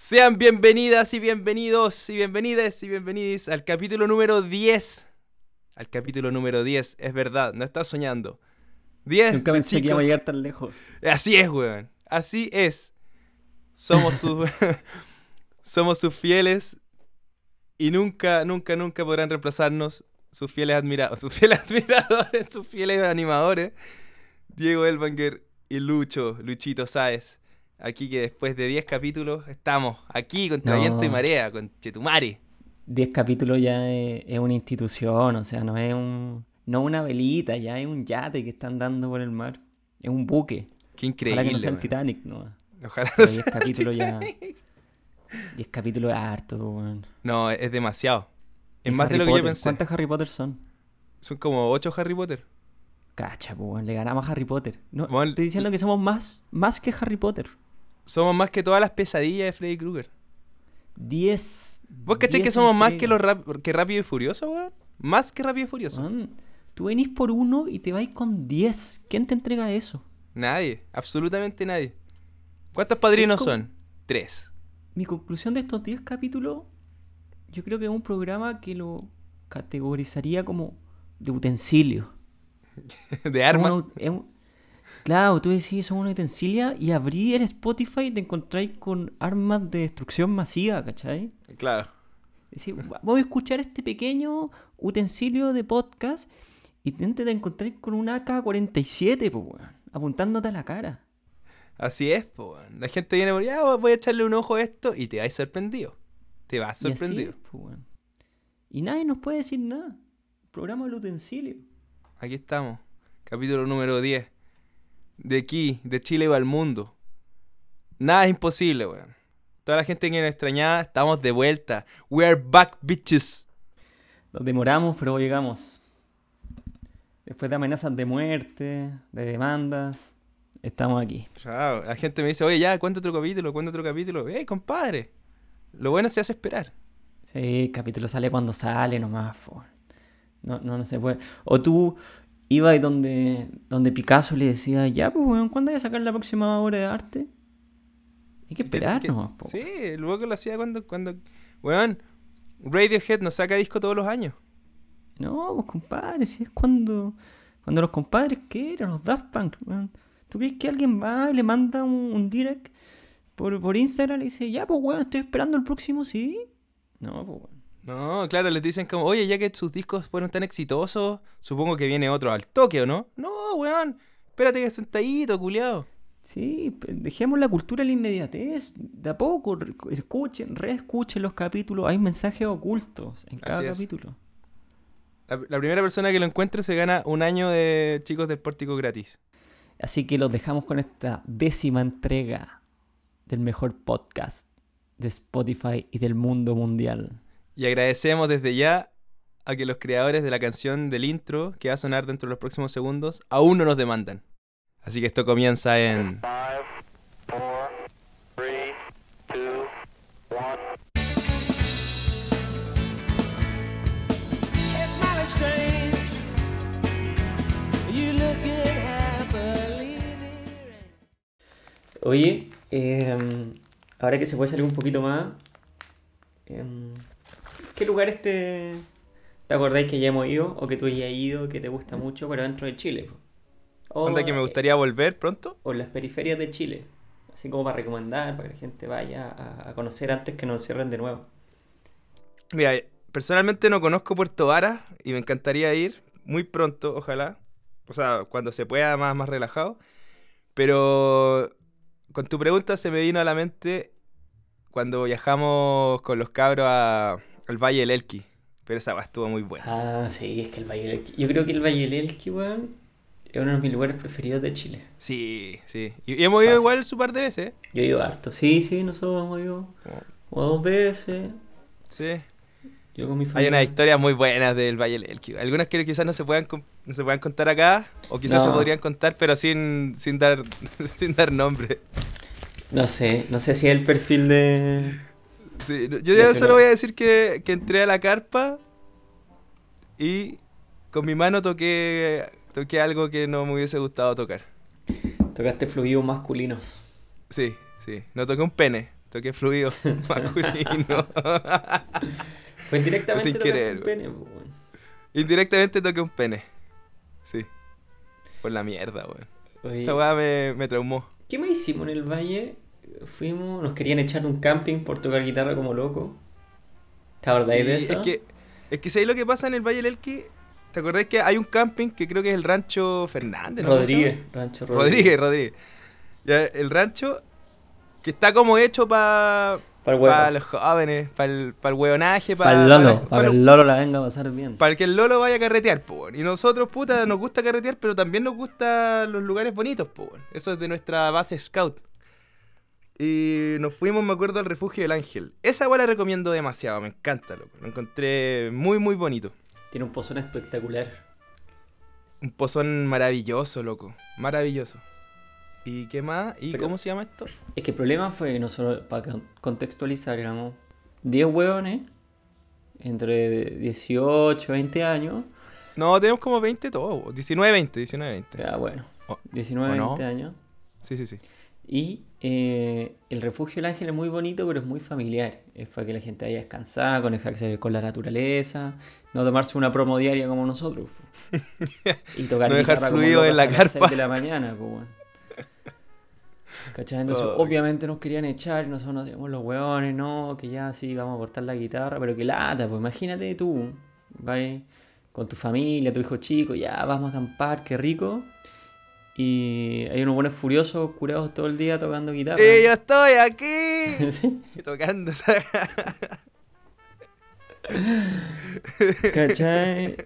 Sean bienvenidas y bienvenidos y bienvenidas y bienvenidos al capítulo número 10. Al capítulo número 10, es verdad, no estás soñando. 10. Nunca pensé que chicos. íbamos a llegar tan lejos. Así es, weón. Así es. Somos sus somos sus fieles y nunca, nunca, nunca podrán reemplazarnos sus fieles admiradores, sus fieles admiradores, sus fieles animadores, Diego Elbanger y Lucho, Luchito Sáez. Aquí que después de 10 capítulos estamos aquí contra No. viento y marea, con Chetumare. 10 capítulos ya es, es una institución, o sea, no es un no una velita, ya es un yate que están dando por el mar. Es un buque. Qué Ojalá increíble. que no sea el. Titanic, no. Ojalá no Pero 10 sea el capítulos ya. Titanic. 10 capítulos es harto, weón. No, es demasiado. Es más de lo que yo pensé. ¿Cuántos Harry Potter son? Son como 8 Harry Potter. Cacha, pues, weón, le ganamos a Harry Potter. No, Weón, estoy diciendo que somos más, más que Harry Potter. Somos más que todas las pesadillas de Freddy Krueger. 10. ¿Vos cachai que 10 somos más que, los rap- que Rápido y Furioso, weón? Más que Rápido y Furioso. Weón, Tú venís por uno y te vais con 10. ¿Quién te entrega eso? Nadie, absolutamente nadie. ¿Cuántos padrinos como- son? Tres. Mi conclusión de estos 10 capítulos, yo creo que es un programa que lo categorizaría como de utensilio. De armas. una ut- es un- Claro, tú decís, son una utensilia y abrí el Spotify y te encontráis con armas de destrucción masiva, ¿cachai? Claro. Decís, "Va- voy a escuchar este pequeño utensilio de podcast y te te encontráis con un AK-47, pues, apuntándote a la cara. Así es, weón. La gente viene por, ya voy a echarle un ojo a esto y te vas sorprendido. Te vas Y así sorprendido. es, pues. Y nadie nos puede decir nada. Programa del utensilio. Aquí estamos. Capítulo número 10. De aquí, de Chile va al mundo. Nada es imposible, weón. Toda la gente que nos extrañaba, estamos de vuelta. We are back, bitches. Nos demoramos, pero llegamos. Después de amenazas de muerte, de demandas, estamos aquí. Chao. La gente me dice, oye, ya, ¿cuánto otro capítulo? ¿Cuánto otro capítulo? ¡Ey, compadre! Lo bueno se hace esperar. Sí, el capítulo sale cuando sale nomás. po. No, no, no se puede. O tú ibas donde, donde Picasso le decía, ya, pues, weón, ¿cuándo hay a sacar la próxima obra de arte? Hay que esperar nomás, po. Sí, luego lo hacía cuando, cuando... Weón, Radiohead nos saca disco todos los años. No, pues, compadre, si es cuando, cuando los compadres quieren, los Daft Punk, weón. ¿Tú crees que alguien va y le manda un, un direct por, por Instagram y dice, ya, pues, weón, estoy esperando el próximo CD? No, pues, weón. No, claro, les dicen como, oye, ya que sus discos fueron tan exitosos, supongo que viene otro al toque, ¿o no? No, weón, espérate que sentadito, culiado. Sí, dejemos la cultura a la inmediatez. De a poco, escuchen, reescuchen los capítulos. Hay mensajes ocultos en cada capítulo. La, la primera persona que lo encuentre se gana un año de chicos del pórtico gratis. Así que los dejamos con esta décima entrega del mejor podcast de Spotify y del mundo mundial. Y agradecemos desde ya a que los creadores de la canción del intro, que va a sonar dentro de los próximos segundos, aún no nos demandan. Así que esto comienza en... Oye, em, ahora que se puede salir un poquito más, em, ¿qué lugares te, te acordáis que ya hemos ido o que tú hayas ido que te gusta mucho, pero dentro de Chile? O, ¿Onda que me eh, gustaría volver pronto? o en las periferias de Chile, así como para recomendar, para que la gente vaya a, a conocer antes que nos cierren de nuevo. Mira, personalmente no conozco Puerto Varas y me encantaría ir muy pronto, ojalá. O sea, cuando se pueda más, más relajado. Pero con tu pregunta se me vino a la mente cuando viajamos con los cabros a- al Valle del Elqui. Pero esa weá estuvo muy buena. Ah, sí, es que el Valle del Elqui, yo creo que el Valle del Elqui, weón, es uno de mis lugares preferidos de Chile. Sí, sí. Y, hemos ido Fácil. igual su par de veces. ¿eh? Yo he ido harto, sí, sí, nosotros hemos ido como dos veces, Sí. yo con mi Hay unas historias muy buenas del Valle del Elqui. Algunas que quizás no se puedan no se puedan contar acá, o quizás se podrían contar, pero sin, sin dar sin dar nombre. No sé, no sé si es el perfil de... Sí, yo Ya solo voy a decir que, que entré a la carpa y con mi mano toqué, toqué algo que no me hubiese gustado tocar. Tocaste fluidos masculinos. Sí, sí. No toqué un pene, Toque fluido masculino. Pues directamente Sin querer, un pene. Indirectamente toqué un pene. Sí. Por la mierda, weón. Esa weá me, me traumó. ¿Qué más hicimos en el valle? Fuimos, nos querían echar un camping por tocar guitarra como loco. ¿Te acordáis de Sí, eso? Es que, es que ¿sabes lo que pasa en el Valle del Elqui? ¿Te acordás que hay un camping que creo que es el rancho Fernández? Rodríguez, Rancho Rodríguez. Rodríguez, Rodríguez. Ya, el rancho que está como hecho para Para los jóvenes, para el, pa' el hueonaje, Para el Lolo, pa' para que el Lolo la venga a pasar bien. para que el Lolo vaya a carretear, weón. Y nosotros, puta, nos gusta carretear, pero también nos gustan los lugares bonitos, weón. Eso es de nuestra base scout. Y nos fuimos, me acuerdo, al refugio del Ángel. Esa weá la recomiendo demasiado, me encanta, loco. Lo encontré muy, muy bonito. Tiene un pozón espectacular. Un pozón maravilloso, loco. Maravilloso. ¿Y qué más? ¿Y Pero- cómo se llama esto? Es que el problema fue que nosotros, para con- contextualizar, éramos 10 hueones entre 18 20 años. No, tenemos como 20 todos. 19, 20, 19, 20. Ya, bueno, O- 19 ¿o no? 20 años. Sí, sí, sí. Y eh, el refugio del ángel es muy bonito, pero es muy familiar. Es para que la gente vaya a descansar, conectarse con la naturaleza, no tomarse una promo diaria como nosotros. y tocar No dejar fluido en la carpa. de la mañana. ¿Cachai? Entonces, Ay. obviamente nos querían echar nosotros nos hacíamos los hueones, no, que ya sí, vamos a cortar la guitarra, pero que lata, pues imagínate tú, vas con tu familia, tu hijo chico, ya vamos a acampar, qué rico. Y hay unos buenos furiosos curados todo el día tocando guitarra. ¡Eh, yo estoy aquí! Sí, Y tocando esa... ¿Cachai?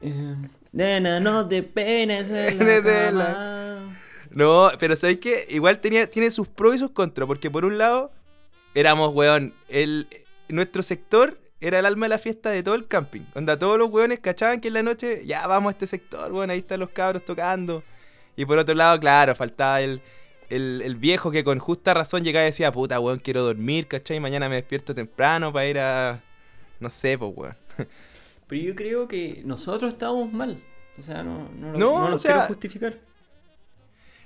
Eh, Nena, no te penes en la Desde la- cama. No, pero ¿sabes qué? Igual tenía, tiene sus pros y sus contras, porque por un lado, éramos, weón, el, nuestro sector era el alma de la fiesta de todo el camping. Onda, todos los weones cachaban que en la noche, ya vamos a este sector, weón, ahí están los cabros tocando. Y por otro lado, claro, faltaba el, el, el viejo que con justa razón llegaba y decía, puta, weón, quiero dormir, ¿cachai? Mañana me despierto temprano para ir a... No sé, pues, weón. Pero yo creo que nosotros estábamos mal. O sea, no, no, lo- No, no lo sea- quiero justificar.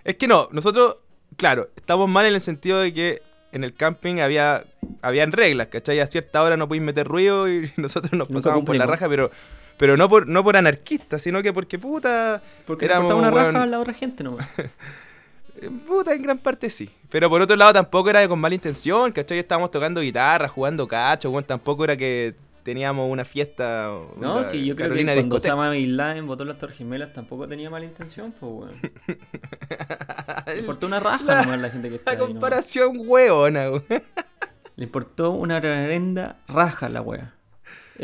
Es que no, nosotros, claro, estamos mal en el sentido de que en el camping había habían reglas, ¿cachai? A cierta hora no podéis meter ruido y nosotros nos pasábamos por la raja, pero pero no por no por anarquistas, sino que porque puta, Porque éramos, una raja weón, a la otra gente nomás. puta en gran parte sí. Pero por otro lado tampoco era con mala intención, ¿cachai? Estábamos tocando guitarra, jugando cacho, bueno, tampoco era que teníamos una fiesta No, sí, yo creo Carolina que cuando. Osama Bin Laden votó las Torres Gemelas tampoco tenía mala intención, pues, weón. Le importó una raja La- nomás la gente que está La ahí comparación hueona, weón. Le importó una reverenda raja la wea.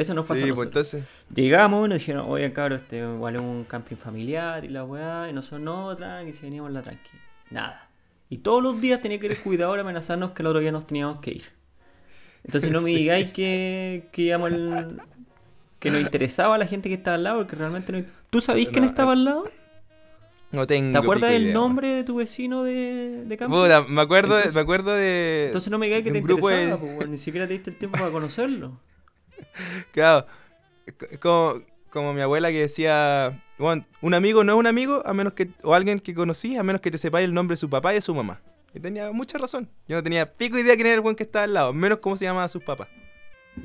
Eso nos pasó Sí, a pues entonces Llegamos y nos dijeron, oye cabrón, este es un camping familiar y la weá, y nosotros no, tranqui, si veníamos la tranqui. Nada. Y todos los días tenía que ir el cuidador a amenazarnos que el otro día nos teníamos que ir. Entonces no me digáis que, que íbamos el- que nos interesaba a la gente que estaba al lado, porque realmente no. ¿Tú sabías quién No, estaba al lado? no tengo ¿Te acuerdas del nombre de tu vecino de, de camping? Puta, me acuerdo, de- Entonces- me acuerdo de. Entonces no me digáis que te grupo de- interesaba, pues, ni siquiera te diste el tiempo para conocerlo. Claro. Como, mi abuela que decía. Un amigo no es un amigo a menos que. O alguien que conocí, a menos que te sepáis el nombre de su papá y de su mamá. Y tenía mucha razón. Yo no tenía pico idea quién era el buen que estaba al lado, menos cómo se llamaba sus papás.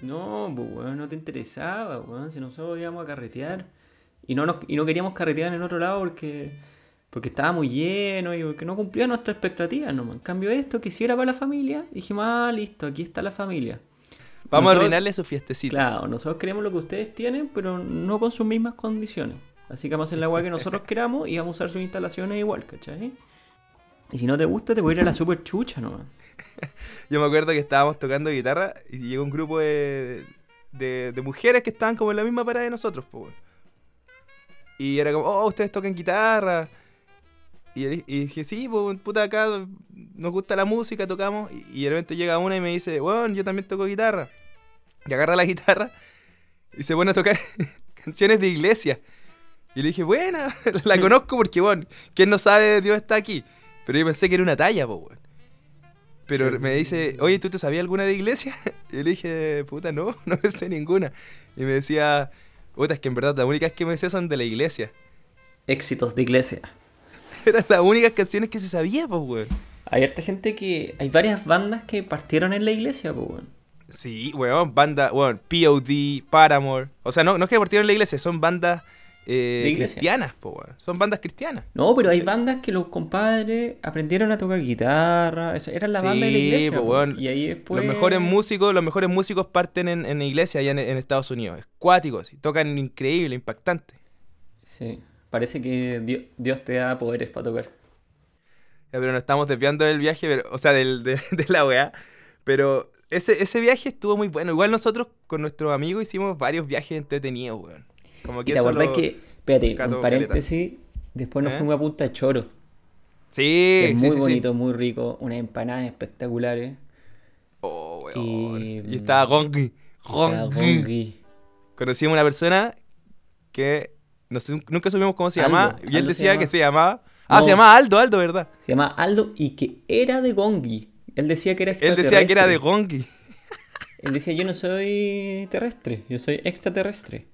No, pues weón, no te interesaba, weón. Si nosotros íbamos a carretear. Y no, nos, y no queríamos carretear en otro lado porque, porque estaba muy lleno y porque no cumplía nuestras expectativas nomás. En cambio esto, que si era para la familia, dijimos, ah, listo, aquí está la familia. Vamos a arruinarle su fiestecita. Claro, nosotros queremos lo que ustedes tienen, pero no con sus mismas condiciones. Así que vamos a hacer la weá que nosotros queramos y vamos a usar sus instalaciones igual, ¿cachai? Y si no te gusta, te voy a ir a la super chucha nomás. Yo me acuerdo que estábamos tocando guitarra y llegó un grupo de, de, de mujeres que estaban como en la misma parada de nosotros, po, weón. Y era como, oh, ustedes tocan guitarra. Y, y dije, sí, pues, puta, acá nos gusta la música, tocamos. Y, y de repente llega una y me dice, bueno, yo también toco guitarra. Y agarra la guitarra y se pone a tocar canciones de iglesia. Y le dije, buena, la conozco porque, bueno, ¿quién no sabe Dios está aquí? Pero yo pensé que era una talla, pues, weón. Pero Sí. me dice, oye, ¿tú te sabías alguna de iglesia? Y le dije, puta, no, no me sé ninguna. Y me decía, puta, es que en verdad las únicas que me sé son de la iglesia. Éxitos de iglesia. Eran las únicas canciones que se sabía, pues, weón. Hay harta gente que. Hay varias bandas que partieron en la iglesia, pues, weón. Sí, weón, banda, weón, POD, Paramore. O sea, no, no es que partieron en la iglesia, son bandas eh, cristianas, po, weón. Son bandas cristianas. No, pero hay bandas que los compadres aprendieron a tocar guitarra. Eso, eran la banda de la Sí, iglesia. po. weón. Y ahí después. Los mejores músicos, los mejores músicos parten en, en la iglesia allá en, en Estados Unidos. Es cuático, así. Tocan increíble, impactante. Sí. Parece que Dios, Dios te da poderes para tocar. Ya, pero nos estamos desviando del viaje, pero, o sea, del, de, de la weá. Pero ese, ese viaje estuvo muy bueno. Igual nosotros con nuestros amigos hicimos varios viajes entretenidos, weón. Como ¿Y que te eso acordás que, espérate, un paréntesis, después nos ¿Eh? fuimos a Punta Choro, Sí, que es sí, muy sí, sí. bonito, muy rico, unas empanadas espectaculares. Oh, weón. Y- Y, estaba Gongi. Gongi. Conocimos una persona que no sé, nunca supimos cómo se llamaba. Y él Aldo se decía llama. que se llamaba. Ah, No. se llamaba Aldo, Aldo, ¿verdad? Se llama Aldo y que era de Gongi. Él decía que era Él decía que era de. Gongi. Él decía, yo no soy terrestre, yo soy extraterrestre.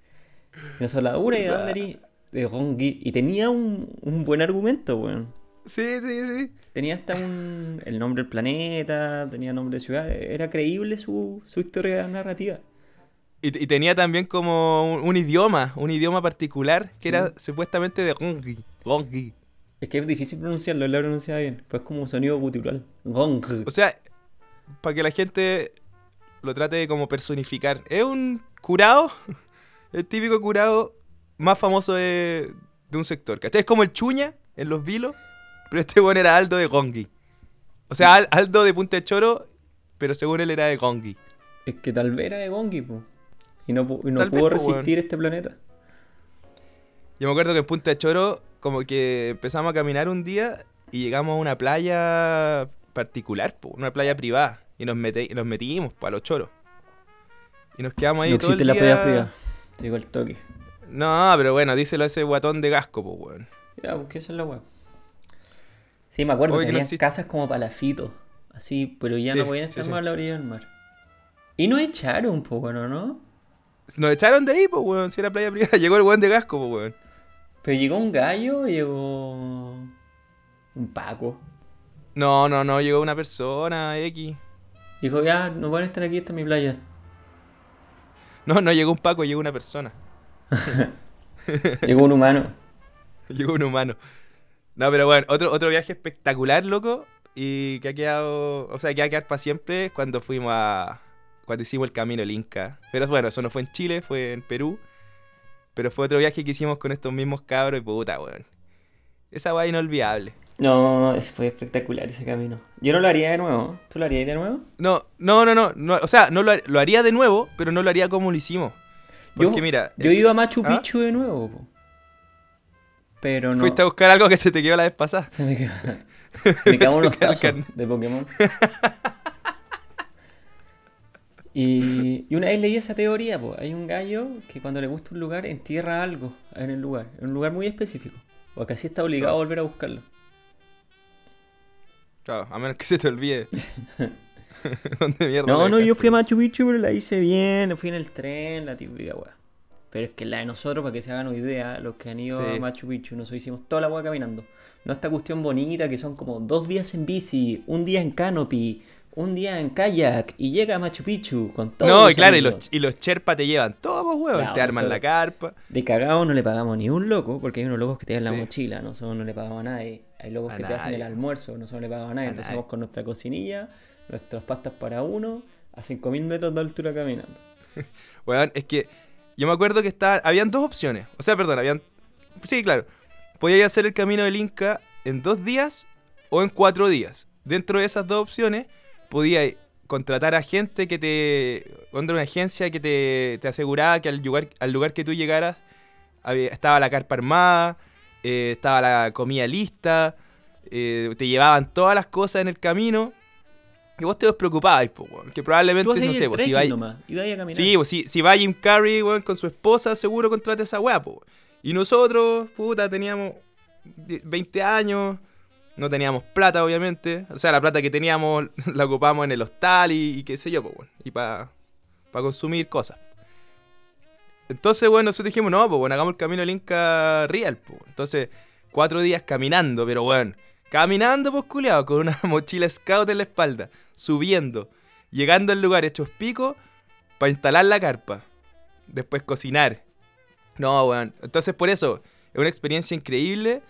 Y nosotros la una y de? De Gongi. Y tenía un, un buen argumento, weón. Sí, sí, sí. Tenía hasta un, el nombre del planeta, tenía nombre de ciudad. Era creíble su, su historia narrativa. Y, y tenía también como un, un idioma, un idioma particular que era supuestamente de Gongi. Gongi. Es que es difícil pronunciarlo, él lo pronunciaba bien. Pues como un sonido gutural. Gong. O sea, para que la gente lo trate de como personificar. Es un curado, el típico curado más famoso de, de un sector. ¿Cachai? Es como el chuña en los vilos, pero este bueno era Aldo de Gongi. O sea, Al- Aldo de Punta de Choro, pero según él era de Gongi. Es que tal vez era de Gongi, po. Y no, y no vez, pudo po, resistir este planeta. Yo me acuerdo que en Punta de Choro, como que empezamos a caminar un día y llegamos a una playa particular, po, una playa privada. Y nos, y nos metimos para los choros. Y nos quedamos ahí no todo el existe la día. playa privada. Te digo el toque. No, pero bueno, díselo a ese guatón de gasco, pues, weón. Ya, porque eso es la weá. Sí, me acuerdo, Oye, que no tenían casas como palafitos. Así, pero ya Sí, no podían estar sí. más a la orilla del mar. Y nos echaron un poco, ¿no? ¿no? Nos echaron de ahí, pues, weón. Si era playa privada, llegó el weón de gasco, pues, weón. Pero llegó un gallo, llegó un Paco. No, no, no, llegó una persona, X. Dijo, ya, no pueden estar aquí, esta es mi playa. No, no llegó un Paco, llegó una persona. Llegó un humano. Llegó un humano. No, pero bueno, otro, otro viaje espectacular, loco. Y que ha quedado. O sea, que va a quedar para siempre cuando fuimos a. Cuando hicimos el camino el Inca. Pero bueno, eso no fue en Chile, fue en Perú. Pero fue otro viaje que hicimos con estos mismos cabros y puta, weón. Esa weá inolvidable. No, fue espectacular ese camino. Yo no lo haría de nuevo. ¿Tú lo harías de nuevo? No, no, no, no. no, o sea, no lo, har- lo haría de nuevo, pero no lo haría como lo hicimos. Porque yo, mira, Yo es que- iba a Machu ¿Ah? Picchu de nuevo. po. Pero no. fuiste a buscar algo que se te quedó la vez pasada. Se me quedó. Se me quedaron el tazos de Pokémon. Y, y una vez leí esa teoría, pues, hay un gallo que cuando le gusta un lugar entierra algo en el lugar, en un lugar muy específico. O que así está obligado a volver a buscarlo. Claro, a menos que se te olvide. ¿Dónde mierda No, no, yo fui a Machu Picchu, pero la hice bien, fui en el tren, la típica weá. Pero es que la de nosotros, para que se hagan una idea, los que han ido Sí. a Machu Picchu, nosotros hicimos toda la weá caminando. No esta cuestión bonita que son como dos días en bici, un día en canopy, un día en kayak y llega a Machu Picchu con todo. No, y claro, y los, y los Sherpa te llevan todo, pues, weón. Claro, te arman la carpa. De cagado no le pagamos ni un loco, porque hay unos locos que te dan la mochila, nosotros no le pagamos a nadie. Hay locos A que te hacen el almuerzo, nosotros no le pagamos a nadie. A Entonces nadie. vamos con nuestra cocinilla, nuestras pastas para uno, a 5000 metros de altura caminando. Weón, es que yo me acuerdo que estaba, habían dos opciones. O sea, perdón, habían... Sí, claro. Podías hacer el camino del Inca en dos días o en cuatro días. Dentro de esas dos opciones, podías contratar a gente que te... Contra una agencia que te, te aseguraba que al lugar, al lugar que tú llegaras había- estaba la carpa armada, eh, estaba la comida lista, eh, te llevaban todas las cosas en el camino. Y vos te despreocupabas, po, weón, que probablemente, no sé, pues, si vais... a caminar. Sí, pues si, si va Jim Carrey, weón, con su esposa, seguro contrata esa weá, po. Y nosotros, puta, teníamos die- 20 años, no teníamos plata, obviamente. O sea, la plata que teníamos la ocupamos en el hostal y, qué sé yo, weón. Y para consumir cosas. Entonces, bueno, nosotros dijimos, no, pues bueno, hagamos el camino del Inca Real, po. Entonces, cuatro días caminando, pero bueno, Caminando, pues culiado, con una mochila scout en la espalda, subiendo, llegando al lugar hechos pico para instalar la carpa. Después cocinar. No, weón. Entonces, por eso, es una experiencia increíble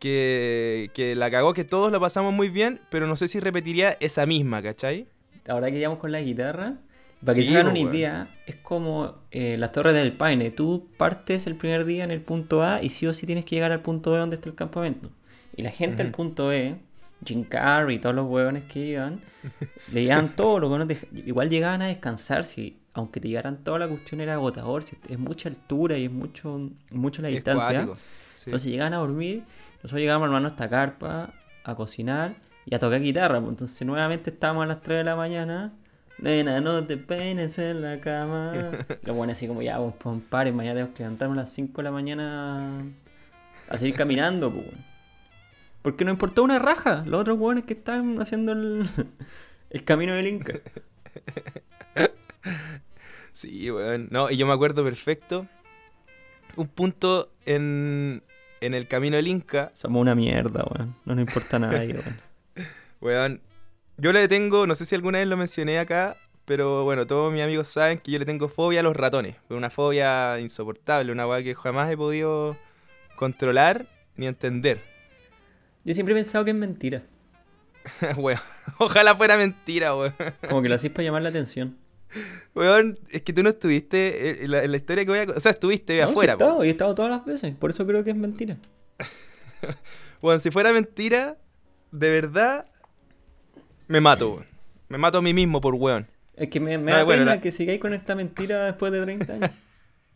que, que la cagó, que todos la pasamos muy bien, pero no sé si repetiría esa misma, ¿cachai? Ahora que íbamos con la guitarra, para que Sí, se hagan una idea, es como eh, las torres del Paine. Tú partes el primer día en el punto A y sí o sí tienes que llegar al punto B donde está el campamento. Y la gente del Ujú. punto B, Jim Carrey y todos los huevones que iban, le llegaban todo, dej- igual llegaban a descansar, si, aunque te llegaran toda la cuestión era agotador, si es mucha altura y es mucho, mucho la distancia. sí. Entonces llegaban a dormir, nosotros llegábamos hermano a esta carpa, a cocinar y a tocar guitarra. pues, Entonces nuevamente estábamos a las 3 de la mañana. Nena, no te peines en la cama. Lo bueno así como ya, vamos pon pares, mañana tenemos que levantarnos a las 5 de la mañana a seguir caminando, pues. Porque nos importó una raja. Los otros hueones que estaban haciendo el, el camino del Inca. Sí, weón. No, y yo me acuerdo perfecto. Un punto en, en el camino del Inca, Somos una mierda, weón. No nos importa a nadie, weón. weón. Yo le tengo, no sé si alguna vez lo mencioné acá, pero bueno, todos mis amigos saben que yo le tengo fobia a los ratones. Una fobia insoportable, una weá que jamás he podido controlar ni entender. Yo siempre he pensado que es mentira. weón, ojalá fuera mentira, weón. Como que lo hacéis para llamar la atención. Weón, es que tú no estuviste en la, en la historia que voy a... O sea, estuviste No, sí afuera, he po. estado, y he estado todas las veces. Por eso creo que es mentira. Bueno, si fuera mentira, de verdad, me mato, weón. Me mato a mí mismo por weón. Es que me, me da bueno, pena la- que sigáis con esta mentira después de 30 años.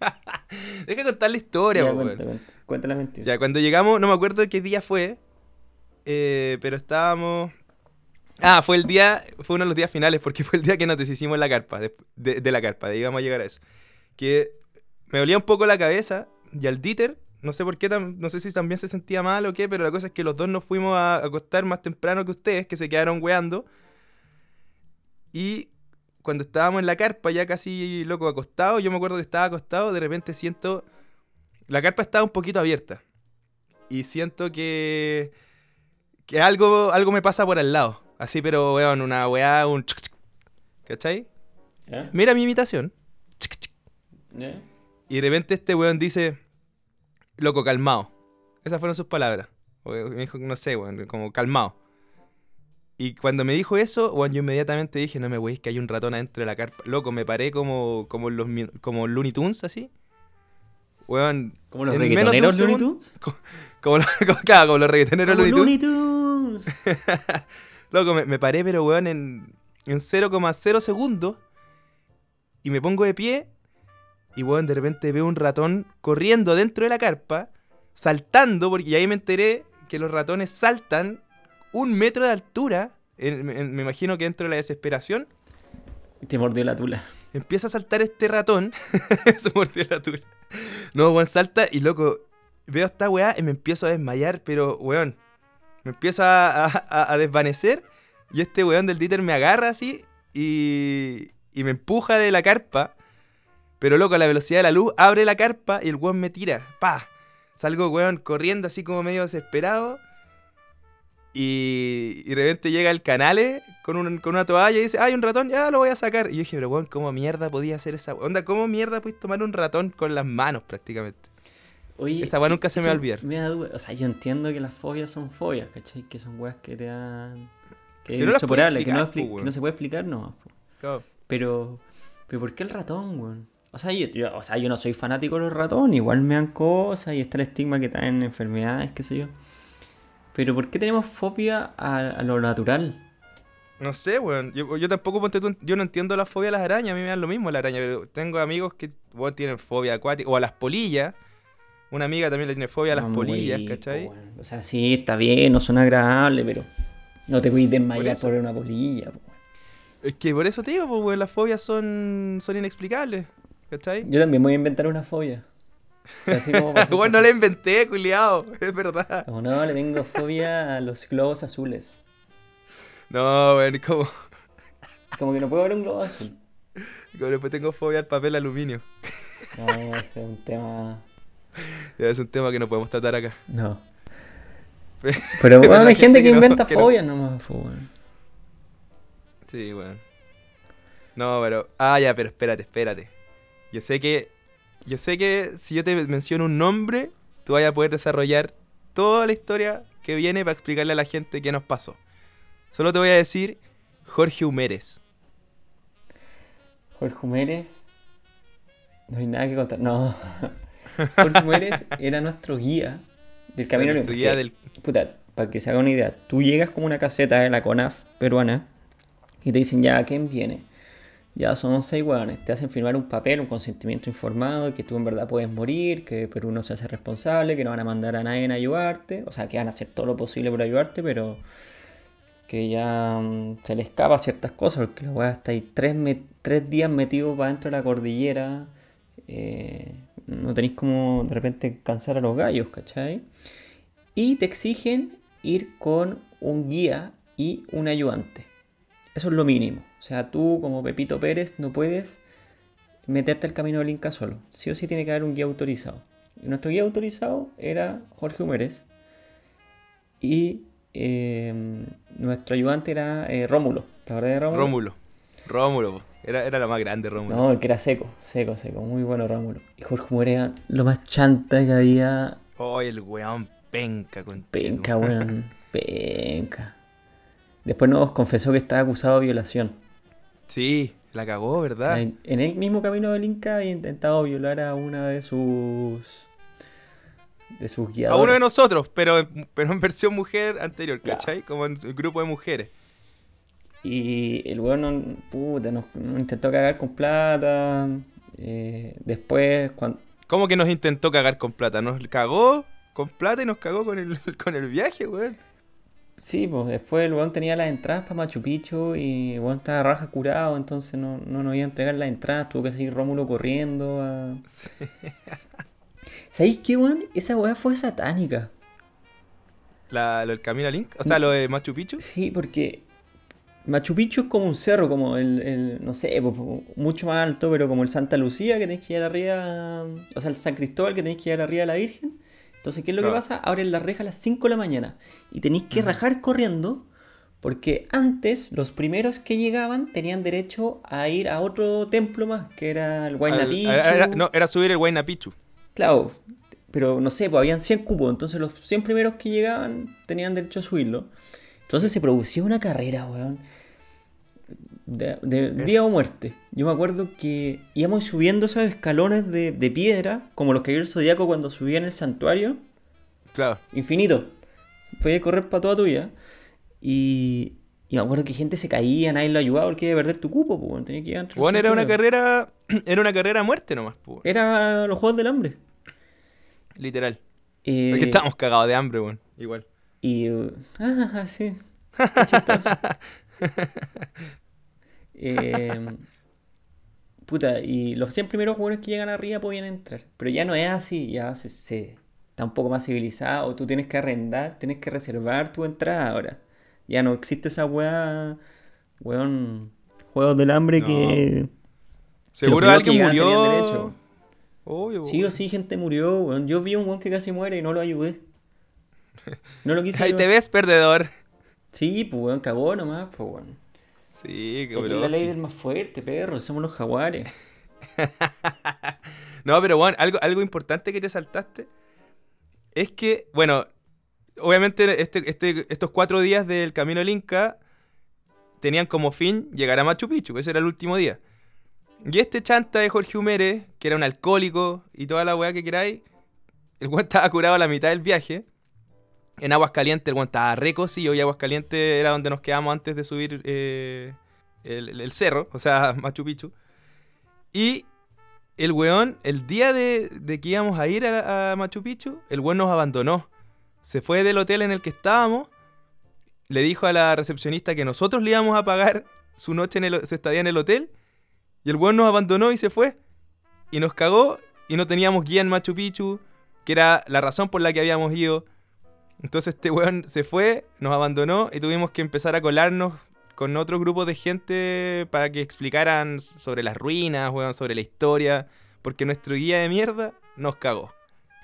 Deja de contar la historia, Ya, weón. cuenta, cuenta. Cuenta la mentira. Ya, cuando llegamos, no me acuerdo qué día fue, eh, pero estábamos... Ah, fue el día, fue uno de los días finales, porque fue el día que nos deshicimos la carpa, de, la carpa, de íbamos a llegar a eso. Que me dolía un poco la cabeza, y al Dieter, no sé por qué, no sé si también se sentía mal o qué, pero la cosa es que los dos nos fuimos a acostar más temprano que ustedes, que se quedaron weando. Y cuando estábamos en la carpa, ya casi loco acostado, yo me acuerdo que estaba acostado, de repente siento. La carpa estaba un poquito abierta. Y siento que. que algo, algo me pasa por al lado. Así, pero weón, una weá, un. chuc, chuc. ¿Cachai? Mira mi imitación. Chuc. ¿Ya? Y de repente este weón dice. Loco, calmado. Esas fueron sus palabras. O me dijo, no sé, weón, como calmado. Y cuando me dijo eso, weón, yo inmediatamente dije, no me weís que hay un ratón adentro de la carpa. Loco, me paré como, como, los, como Looney Tunes, así. Weón, Como los reggaetoneros Looney Tunes. como, los- como- claro, como los reggaetoneros Looney Tunes. Looney Tunes. Loco, me, me paré, pero weón, en, en 0,0 segundos. Y me pongo de pie. Y weón, de repente veo un ratón corriendo dentro de la carpa, saltando, porque ahí me enteré que los ratones saltan un metro de altura. en- en- me imagino que dentro de la desesperación. Y te mordió la tula. Empieza a saltar este ratón. Se mordió la tula. No, weón, salta y loco, veo esta weá y me empiezo a desmayar, pero weón, me empiezo a, a- a- desvanecer y este weón del Dieter me agarra así y, y me empuja de la carpa. Pero loco, a la velocidad de la luz, abre la carpa y el weón me tira. ¡Pa! Salgo, weón, corriendo así como medio desesperado. Y, y de repente llega el canale con, un- con una toalla y dice, hay un ratón, ya lo voy a sacar. Y yo dije, pero weón, ¿cómo mierda podía hacer esa onda? ¿Cómo mierda puedes tomar un ratón con las manos prácticamente? Oye, Esa weá nunca se me va a olvidar. Me da duda. O sea, yo entiendo que las fobias son fobias, ¿cachai? Que son weas que te dan. Que, Que es no las que no, po, que no se puede explicar, no. po. Claro. Pero, pero ¿por qué el ratón, weón? O sea, yo, yo- o sea, yo no soy fanático de los ratones, igual me dan cosas y está el estigma que traen enfermedades, qué sé yo. Pero ¿por qué tenemos fobia a, a lo natural? No sé, weón. Yo, yo tampoco ponte tú- yo no entiendo la fobia a las arañas, a mí me dan lo mismo la araña, pero tengo amigos que weón, tienen fobia acuática, o a las polillas. Una amiga también le tiene fobia a las No, polillas, wey, ¿cachai? O sea, sí, está bien, no son agradables, pero no te puedes desmayar eso. por, una polilla. po. Es que por eso te digo, pues, weón, las fobias son, son inexplicables, ¿cachai? Yo también voy a inventar una fobia. Así como Weón, no la inventé, culiao, es verdad. Como no, le tengo fobia a los globos azules. No, weón, como, Como que no puedo ver un globo azul. como después tengo fobia al papel aluminio. No, ese es un tema. Es un tema que no podemos tratar acá. No. Pero bueno, hay gente que no- inventa no- fobias nomás, po, weón. Sí, weón. No, pero. Ah, ya, pero espérate, espérate. Yo sé que. Yo sé que si yo te menciono un nombre, tú vas a poder desarrollar toda la historia que viene para explicarle a la gente qué nos pasó. Solo te voy a decir Jorge Humérez. Jorge Humérez. No hay nada que contar. No. Jorge Humérez era nuestro guía del camino Olímpico. guía del- Puta, para que se haga una idea, tú llegas como una caseta de la CONAF peruana y te dicen, ya, ¿quién viene? Ya son seis hueones, te hacen firmar un papel, un consentimiento informado que tú en verdad puedes morir, que Perú no se hace responsable, que no van a mandar a nadie a ayudarte, o sea, que van a hacer todo lo posible por ayudarte, pero que ya mm, se le escapa ciertas cosas, porque la weá está ahí tres, me- tres días metido para dentro de la cordillera, eh, no tenéis como de repente cansar a los gallos, ¿cachai? Y te exigen ir con un guía y un ayudante. Eso es lo mínimo. O sea, tú como Pepito Pérez no puedes meterte al camino del Inca solo. Sí o sí tiene que haber un guía autorizado. Nuestro guía autorizado era Jorge Humérez. Y eh, nuestro ayudante era eh, Rómulo. ¿Te acuerdas de Rómulo? Rómulo. Rómulo, era, era lo más grande, Rómulo. No, el que era seco, seco, seco. Muy bueno Rómulo. Y Jorge Humérez era lo más chanta que había Oh, el weón penca con Penca, weón. Penca. Después nos confesó que estaba acusado de violación. Sí, la cagó, ¿verdad? En, en el mismo camino del Inca había intentado violar a una de sus. de sus A guiadores. uno de nosotros, pero, pero en versión mujer anterior. ¿cachai? Como en el grupo de mujeres. Y el weón no- puta, nos, nos intentó cagar con plata. eh, después, cuando. ¿Cómo que nos intentó cagar con plata? Nos cagó con plata y nos cagó con el, con el viaje, weón. Sí, pues después el weón tenía las entradas para Machu Picchu y el weón estaba raja curado, entonces no, no nos iba a entregar las entradas, tuvo que seguir Rómulo corriendo a... ¿Sabéis qué, weón? Esa weá fue satánica. La, lo del camino a Link, o sea, lo de Machu Picchu. Sí, porque Machu Picchu es como un cerro, como el, el- no sé, mucho más alto, pero como el Santa Lucía que tenéis que llegar arriba, o sea, el San Cristóbal que tenéis que llegar arriba de la Virgen. Entonces, ¿qué es lo Claro. que pasa? Abren la reja a las 5 de la mañana y tenéis que rajar corriendo porque antes los primeros que llegaban tenían derecho a ir a otro templo más, que era el Huayna Picchu. era- no, era subir el Huayna Picchu. Claro, pero no sé, pues habían 100 cupos, entonces los 100 primeros que llegaban tenían derecho a subirlo. Entonces se producía una carrera, weón. De, de vida o muerte. Yo me acuerdo que íbamos subiendo esos escalones de, de piedra, como los que vio el Zodíaco cuando subía en el santuario, Claro. infinito. Podía correr para toda tu vida. Y, y me acuerdo que gente se caía, nadie lo ayudaba porque iba a perder tu cupo, pues. Tenía que los Bueno, era una carrera. Era una carrera a muerte nomás, po, Era los Juegos del Hambre. literal. Eh, Porque estábamos cagados de hambre, weón. Igual. Y. ah, sí. Qué. Eh, puta, y los 100 primeros jugadores que llegan arriba podían entrar. Pero ya no es así, ya se, se- está un poco más civilizado. Tú tienes que arrendar, tienes que reservar tu entrada ahora. Ya no existe esa weá. Weón. Juegos del hambre No. que. Seguro que alguien tenían murió. Obvio, Sí o sí, gente murió, weón. Yo vi un weón que casi muere y no lo ayudé. No lo quise Ahí te ves, perdedor. Sí, pues weón, cagó nomás, pues weón. Sí, qué es la ley del más fuerte, perro. Somos los jaguares. No, pero bueno, algo, algo importante que te saltaste es que, bueno, obviamente este, este- estos cuatro días del Camino del Inca tenían como fin llegar a Machu Picchu, ese era el último día. Y este chanta de Jorge Humérez, que era un alcohólico y toda la weá que queráis, el weón estaba curado a la mitad del viaje. En Aguascalientes el weón estaba recocido y Aguascalientes era donde nos quedamos antes de subir eh, el, cerro, o sea, Machu Picchu. Y el weón, el día de, que íbamos a ir a, a Machu Picchu, el weón nos abandonó. Se fue del hotel en el que estábamos. Le dijo a la recepcionista que nosotros le íbamos a pagar su noche en el, su estadía en el hotel. Y el weón nos abandonó y se fue. Y nos cagó. Y no teníamos guía en Machu Picchu. Que era la razón por la que habíamos ido. Entonces este weón se fue, nos abandonó. Y tuvimos que empezar a colarnos con otro grupo de gente para que explicaran sobre las ruinas, weón, sobre la historia. Porque nuestro guía de mierda nos cagó.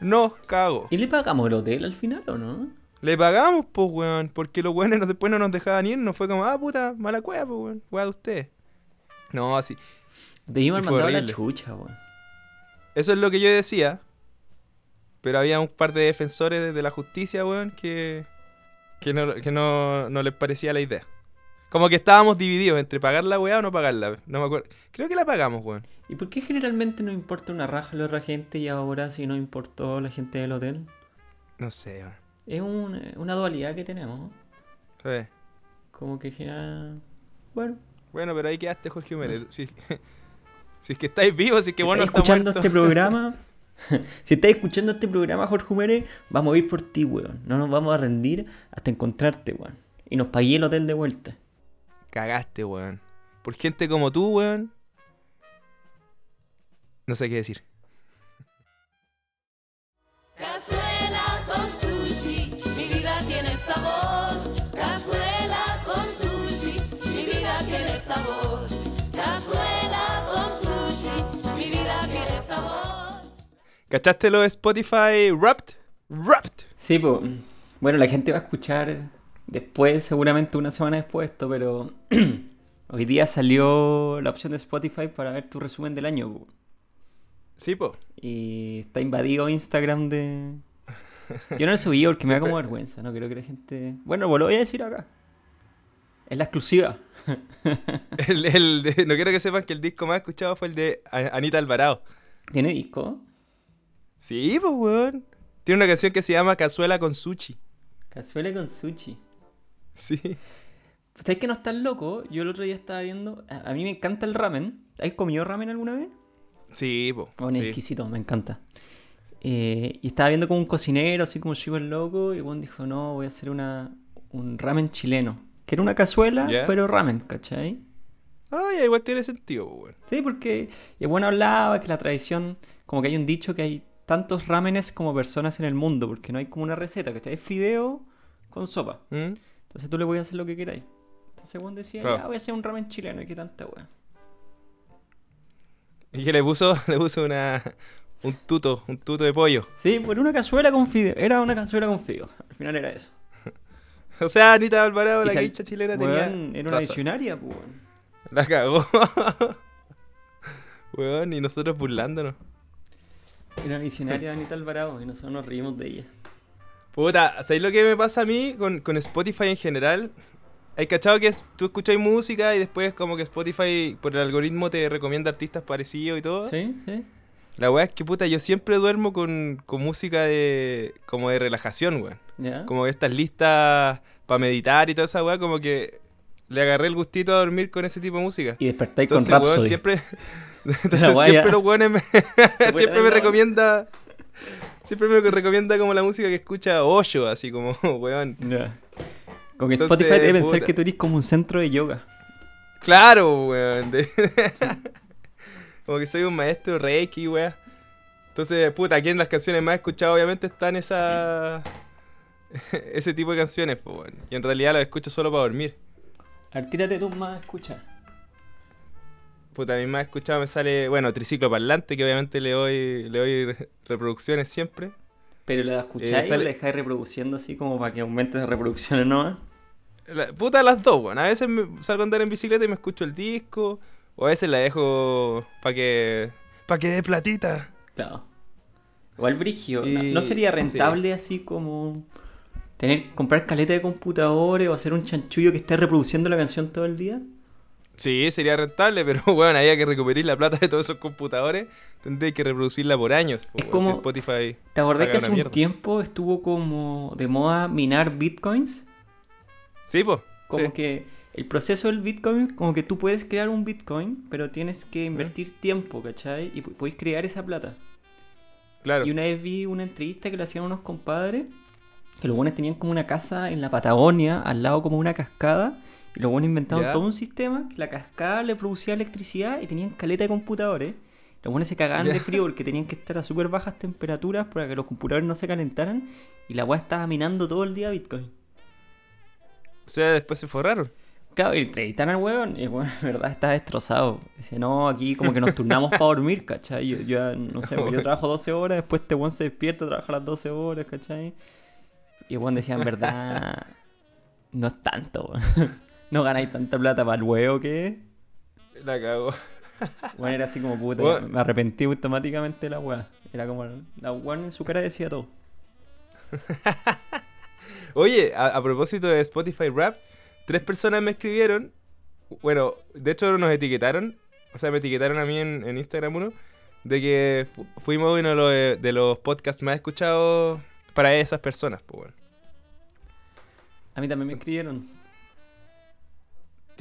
Nos cagó. ¿Y le pagamos el hotel al final o no? Le pagamos, pues, weón. Porque los weones nos- después no nos dejaban irnos. Fue como, ah, puta, mala cueva, pues, weón. Weá de ustedes. No, así. Fue mandado la chucha, weón. Eso es lo que yo decía. Pero había un par de defensores de- la justicia, weón, que, que, no, que no, no les parecía la idea. Como que estábamos divididos entre pagar la weá o no pagarla. No me acuerdo. Creo que la pagamos, weón. ¿Y por qué generalmente no importa una raja a la otra gente y ahora sí no importó a la gente del hotel? No sé, weón. Es un- una dualidad que tenemos. Sí. Como que genera... Bueno, Bueno, pero ahí quedaste, Jorge Humere. Si, si es que estáis vivos, si es que si bueno escuchando este programa... si estáis escuchando este programa, Jorge Humere, vamos a ir por ti, weón. No nos vamos a rendir hasta encontrarte, weón. Y nos pagué el hotel de vuelta. Cagaste, weón. Por gente como tú, weón. No sé qué decir. ¿Cachaste lo de Spotify Wrapped? Wrapped. Sí, pues. Bueno, la gente va a escuchar después, seguramente una semana después esto, pero hoy día salió la opción de Spotify para ver tu resumen del año. po. Sí, po. Y está invadido Instagram de... Yo no lo subí porque me da como vergüenza, no creo que la gente... Bueno, pues lo voy a decir acá. Es la exclusiva. El, el de- no quiero que sepan que el disco más escuchado fue el de Anita Alvarado. ¿Tiene disco? Sí, pues, weón. Tiene una canción que se llama Cazuela con Sushi. Cazuela con sushi. Sí. ¿Sabes que no estás loco? Yo el otro día estaba viendo... A mí me encanta el ramen. ¿Has comido ramen alguna vez? Sí, po. Bueno, sí. exquisito, me encanta. Eh, y estaba viendo como un cocinero, así como súper loco, y bueno dijo, no, voy a hacer una, un ramen chileno. Que era una cazuela, pero ramen, ¿cachai? Ah, ya, igual tiene sentido, weón. Sí, porque y bueno hablaba que la tradición, como que hay un dicho que hay tantos ramenes como personas en el mundo, porque no hay como una receta, ¿cachai? Es fideo con sopa. ¿Mm? Entonces tú le voy a hacer lo que queráis. Entonces Juan decía, Claro. ya voy a hacer un ramen chileno, y qué tanta wea. Y que le puso, le puso una, un tuto, un tuto de pollo. Sí, por una cazuela con fideo. Era una cazuela con fideo. Al final era eso. O sea, Anita Alvarado, Y la guicha chilena, Weón, tenía. era una diccionaria, pues. La cagó. Weón, y nosotros burlándonos. Era una diccionaria de Anita Alvarado y nosotros nos reímos de ella. Puta, ¿sabéis lo que me pasa a mí con, con Spotify en general? Hay cachado que es- tú escucháis música y después como que Spotify por el algoritmo te recomienda artistas parecidos y todo. ¿Sí? ¿Sí? La weá es que puta, yo siempre duermo con, con música de como de relajación, weón. ¿Ya? Como estas listas para meditar y toda esa weá, como que le agarré el gustito a dormir con ese tipo de música. Y despertáis con Entonces, weón, Rhapsody. siempre, entonces, siempre los weones me, siempre recomienda, siempre me recomienda como la música que escucha Osho, así como, weón. Ya. Como que Entonces, Spotify debe pensar que tú eres como un centro de yoga. Claro, weón. de- como que soy un maestro reiki, weón. Entonces, puta, aquí en las canciones más escuchadas obviamente están esa... ese tipo de canciones, pues, weón. Y en realidad las escucho solo para dormir. A ver, tírate tú más, escucha. Puta, a mí más escuchado me sale, bueno, triciclo parlante, que obviamente le doy, le doy re- reproducciones siempre. Pero la escucháis Eh, o sale- la dejáis reproduciendo así como para que aumente las reproducciones, ¿no? La- puta, las dos, weón. A veces me salgo a andar en bicicleta y me escucho el disco. O a veces la dejo para que... para que dé platita. Claro. Igual brigio. Y- ¿No, no sería sí. rentable así como tener comprar caleta de computadores o hacer un chanchullo que esté reproduciendo la canción todo el día? Sí, sería rentable, pero bueno, había que recuperar la plata de todos esos computadores. Tendría que reproducirla por años. Es o como- si Spotify. ¿Te acordás que hace un mierda. tiempo estuvo como de moda minar bitcoins? Sí, pues. Como que el proceso del bitcoin, como que tú puedes crear un bitcoin, pero tienes que invertir tiempo, ¿cachai? Y podéis crear esa plata. Claro. Y una vez vi una entrevista que le hacían unos compadres, que los buenos tenían como una casa en la Patagonia, al lado como una cascada, y los buenos inventaron Ya. todo un sistema, que la cascada le producía electricidad y tenían caleta de computadores. Los buenos se cagaban Ya. de frío porque tenían que estar a súper bajas temperaturas para que los computadores no se calentaran, y la weá estaba minando todo el día bitcoin. O sea, después se forraron. Claro, y entrevistaron al weón, y el weón, en verdad, estaba destrozado. Dice, no, aquí como que nos turnamos para dormir, ¿cachai? Yo, yo, no sé, pues, yo trabajo 12 horas, después este weón se despierta, trabaja las 12 horas, ¿cachai? Y el weón decía, en verdad, no es tanto, weón. No ganáis tanta plata para el huevo que. La cago. Bueno, era así como puta. Bueno. Me arrepentí automáticamente de la weá. Era como. La weá en su cara decía todo. Oye, a, a propósito de Spotify Rap, tres personas me escribieron. Bueno, de hecho nos etiquetaron. O sea, me etiquetaron a mí en, en Instagram uno. De que fu- fuimos uno de los, de los podcasts más escuchados para esas personas. Pues bueno. A mí también me escribieron.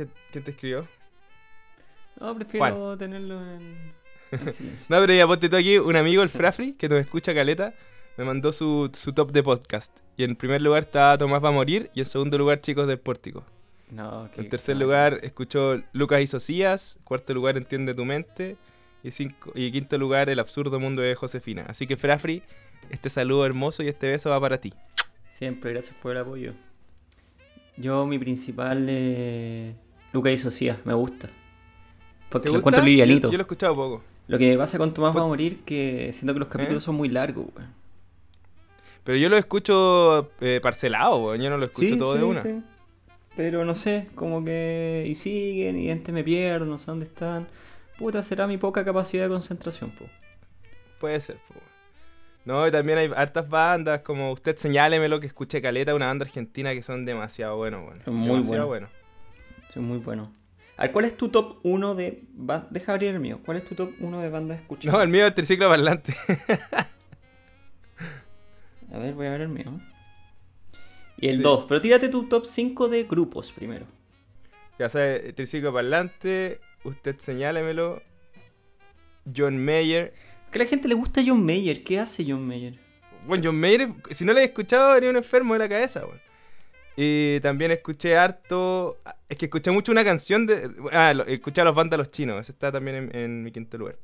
¿Qué- ¿Quién te escribió? No, prefiero tenerlo en, en silencio. No, pero ya ponte tú aquí, un amigo, el Frafri, que nos escucha caleta, me mandó su, su top de podcast. Y en primer lugar está Tomás va a morir y en segundo lugar Chicos del Pórtico. No, que- En tercer no. lugar escuchó Lucas y Socias, cuarto lugar Entiende tu mente y, cinco, y quinto lugar El absurdo mundo de Josefina. Así que Frafri, este saludo hermoso y este beso va para ti. Siempre, gracias por el apoyo. Yo, mi principal. Eh... Luca y Socia, me gusta. Porque ¿Te lo gusta? encuentro livianito. Yo, yo lo he escuchado poco. Lo que me pasa con Tomás Pues- va a morir, que siento que los capítulos ¿Eh? son muy largos, weón. Pero yo lo escucho eh, parcelado, weón, yo no lo escucho todo de una. sí. Pero no sé, como que. Y siguen, y gente me pierdo, no sé dónde están. Puta, será mi poca capacidad de concentración, po. Puede ser, po. No, y también hay hartas bandas, como usted señálemelo que escuché Caleta, una banda argentina que son demasiado buenos. Son muy demasiado buenos. Son muy ver, ¿cuál es tu top 1 de. Deja abrir el mío. ¿Cuál es tu top 1 de bandas escuchadas? No, el mío es triciclo parlante. A ver, voy a ver el mío. Y el Sí. 2. Pero tírate tu top 5 de grupos primero. ya sabes, triciclo parlante, usted señálemelo. John Mayer. Que a la gente le gusta John Mayer. ¿Qué hace John Mayer? Bueno, John Mayer, si no lo he escuchado, era un enfermo de la cabeza, weón. Y también escuché harto. Es que escuché mucho una canción de. Ah, lo- escuché a los vándalos chinos. Ese está también en, en mi quinto lugar.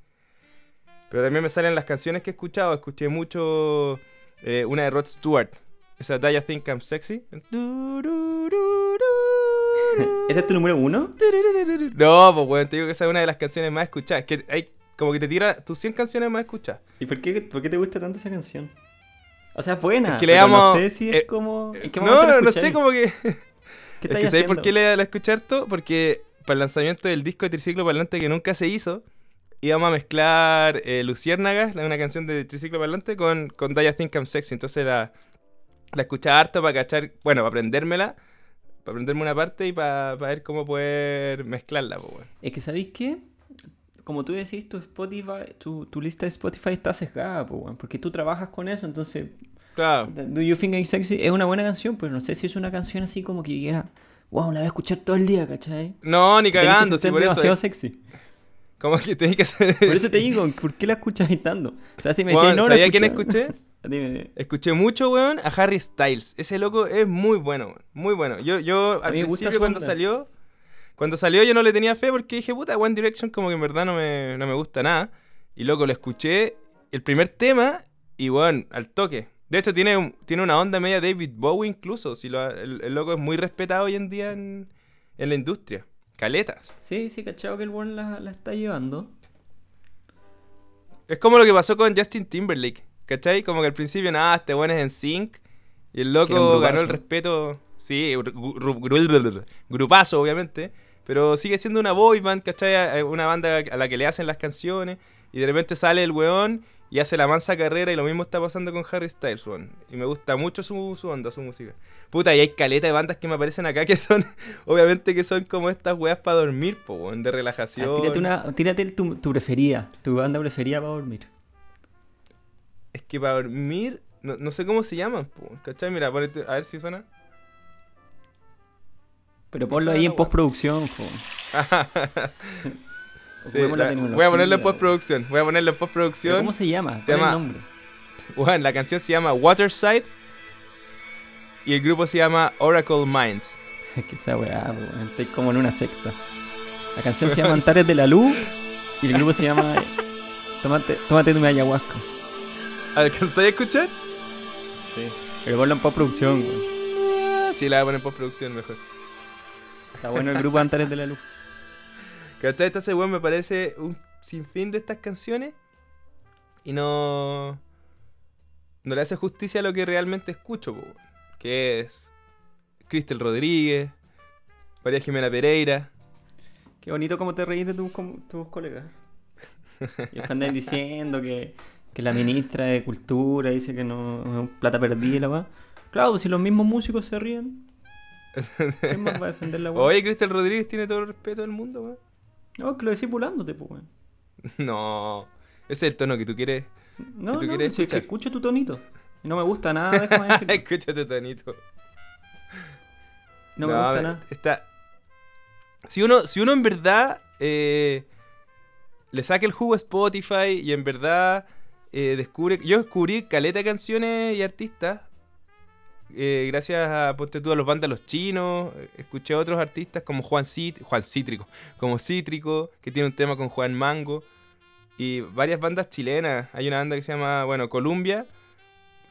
Pero también me salen las canciones que he escuchado. Escuché mucho. eh, una de Rod Stewart. Esa Do You Think I'm Sexy. ¿Ese es tu número 1? No, pues weón, te digo que esa es una de las canciones más escuchadas. Que hay como que te tira tus 100 canciones más escuchadas. ¿Y por qué, por qué te gusta tanto esa canción? O sea, es buena. Es que le damos- No sé si es eh, como. ¿en qué No, no, no sé, como que. ¿Qué Es que ¿sabéis por qué le, la escuché harto? Porque para el lanzamiento del disco de Triciclo Parlante que nunca se hizo, íbamos a mezclar eh, Luciérnagas, una canción de Triciclo Parlante, con, con You Think I'm Sexy. Entonces la, la escuchaba harto para cachar, bueno, para aprendérmela, para aprenderme una parte y para, para ver cómo poder mezclarla, pues, weón. Es que, ¿sabéis qué? Como tú decís, tu Spotify, tu, tu lista de Spotify está sesgada, po, weón, porque tú trabajas con eso, entonces Claro. Do You Think I'm Sexy es una buena canción, pero no sé si es una canción así como que quiera, wow, la voy a escuchar todo el día, ¿cachai? No, ni cagando, ser por eso. demasiado es- sexy. como que tenés que hacer. Por eso te digo, ¿por qué la escuchas tanto? O sea, si me Weón, decías, no, la ¿sabía quién escucha- escuché? Dime, Escuché mucho, weón, a Harry Styles. Ese loco es muy bueno, weón, muy bueno. Yo, yo al principio cuando salió, cuando salió yo no le tenía fe porque dije, puta, One Direction como que en verdad no me, no me gusta nada. Y loco, lo escuché el primer tema y, weón, al toque. De hecho, tiene, un- tiene una onda media David Bowie incluso. Si lo- el, el loco es muy respetado hoy en día en, en la industria. Caletas. Sí, sí, cachado que el buen la, la está llevando. Es como lo que pasó con Justin Timberlake, ¿cachai? Como que al principio, nada, este weón es en sync. Y el loco ganó el respeto. Sí, gru- gru- gru- grupazo, obviamente. Pero sigue siendo una boy band, ¿cachai? Una banda a la que le hacen las canciones. Y de repente sale el weón y hace la mansa carrera. Y lo mismo está pasando con Harry Styles, weón. Y me gusta mucho su, su onda, su música. Puta, y hay caleta de bandas que me aparecen acá que son, obviamente, que son como estas weas para dormir, po, weón, de Ah, relajación. tírate una, tírate tu, tu preferida, tu banda preferida para dormir. Es que para dormir, no, no sé cómo se llaman, po, ¿cachai? Mira, ponete, a ver si suena. Pero ponlo ahí en postproducción, po. Sí, la la- voy a ponerlo en po. postproducción. Voy a ponerlo en ¿Pero postproducción. ¿Cómo se llama? Se ¿Cuál es llama- el nombre? Bueno, la canción se llama Waterside. Y el grupo se llama Oracle Minds. Es que esa weá, weón, estoy como en una secta. La canción se llama Antares de la Luz y el grupo se llama Tómate, tómate tu ayahuasca. ¿Alcanzáis a escuchar? Sí. Pero ponlo en postproducción, weón. Sí, la voy a poner en postproducción mejor. Está bueno el grupo Antares de la Luz. ¿Cachai? Entonces, weón, me parece un sinfín de estas canciones. Y no. No le hace justicia a lo que realmente escucho, po, que es Cristel Rodríguez, María Jimena Pereira. Qué bonito cómo te reís de tus, tus colegas. Y andan diciendo que, que la ministra de Cultura dice que no es plata perdida la va. Claro, si los mismos músicos se ríen, ¿quién más va a defender la weá? Oye, Cristel Rodríguez tiene todo el respeto del mundo, weón. No, que lo decís pulándote, pues, weón. No, ese es el tono que tú quieres. No, ¿Que tú no, quieres si es que escucho tu tonito. No me gusta nada, déjame decirlo. Escucha tu tonito. No me gusta nada. Está... Si uno, si uno en verdad eh, le saca el jugo a Spotify y en verdad eh, descubre... Yo descubrí caleta de canciones y artistas eh, gracias a, ponte tú, a los vándalos chinos. eh, Escuché a otros artistas como Juan, Cít Juan Cítrico, como Cítrico, que tiene un tema con Juan Mango. Y varias bandas chilenas. Hay una banda que se llama, bueno, Columbia,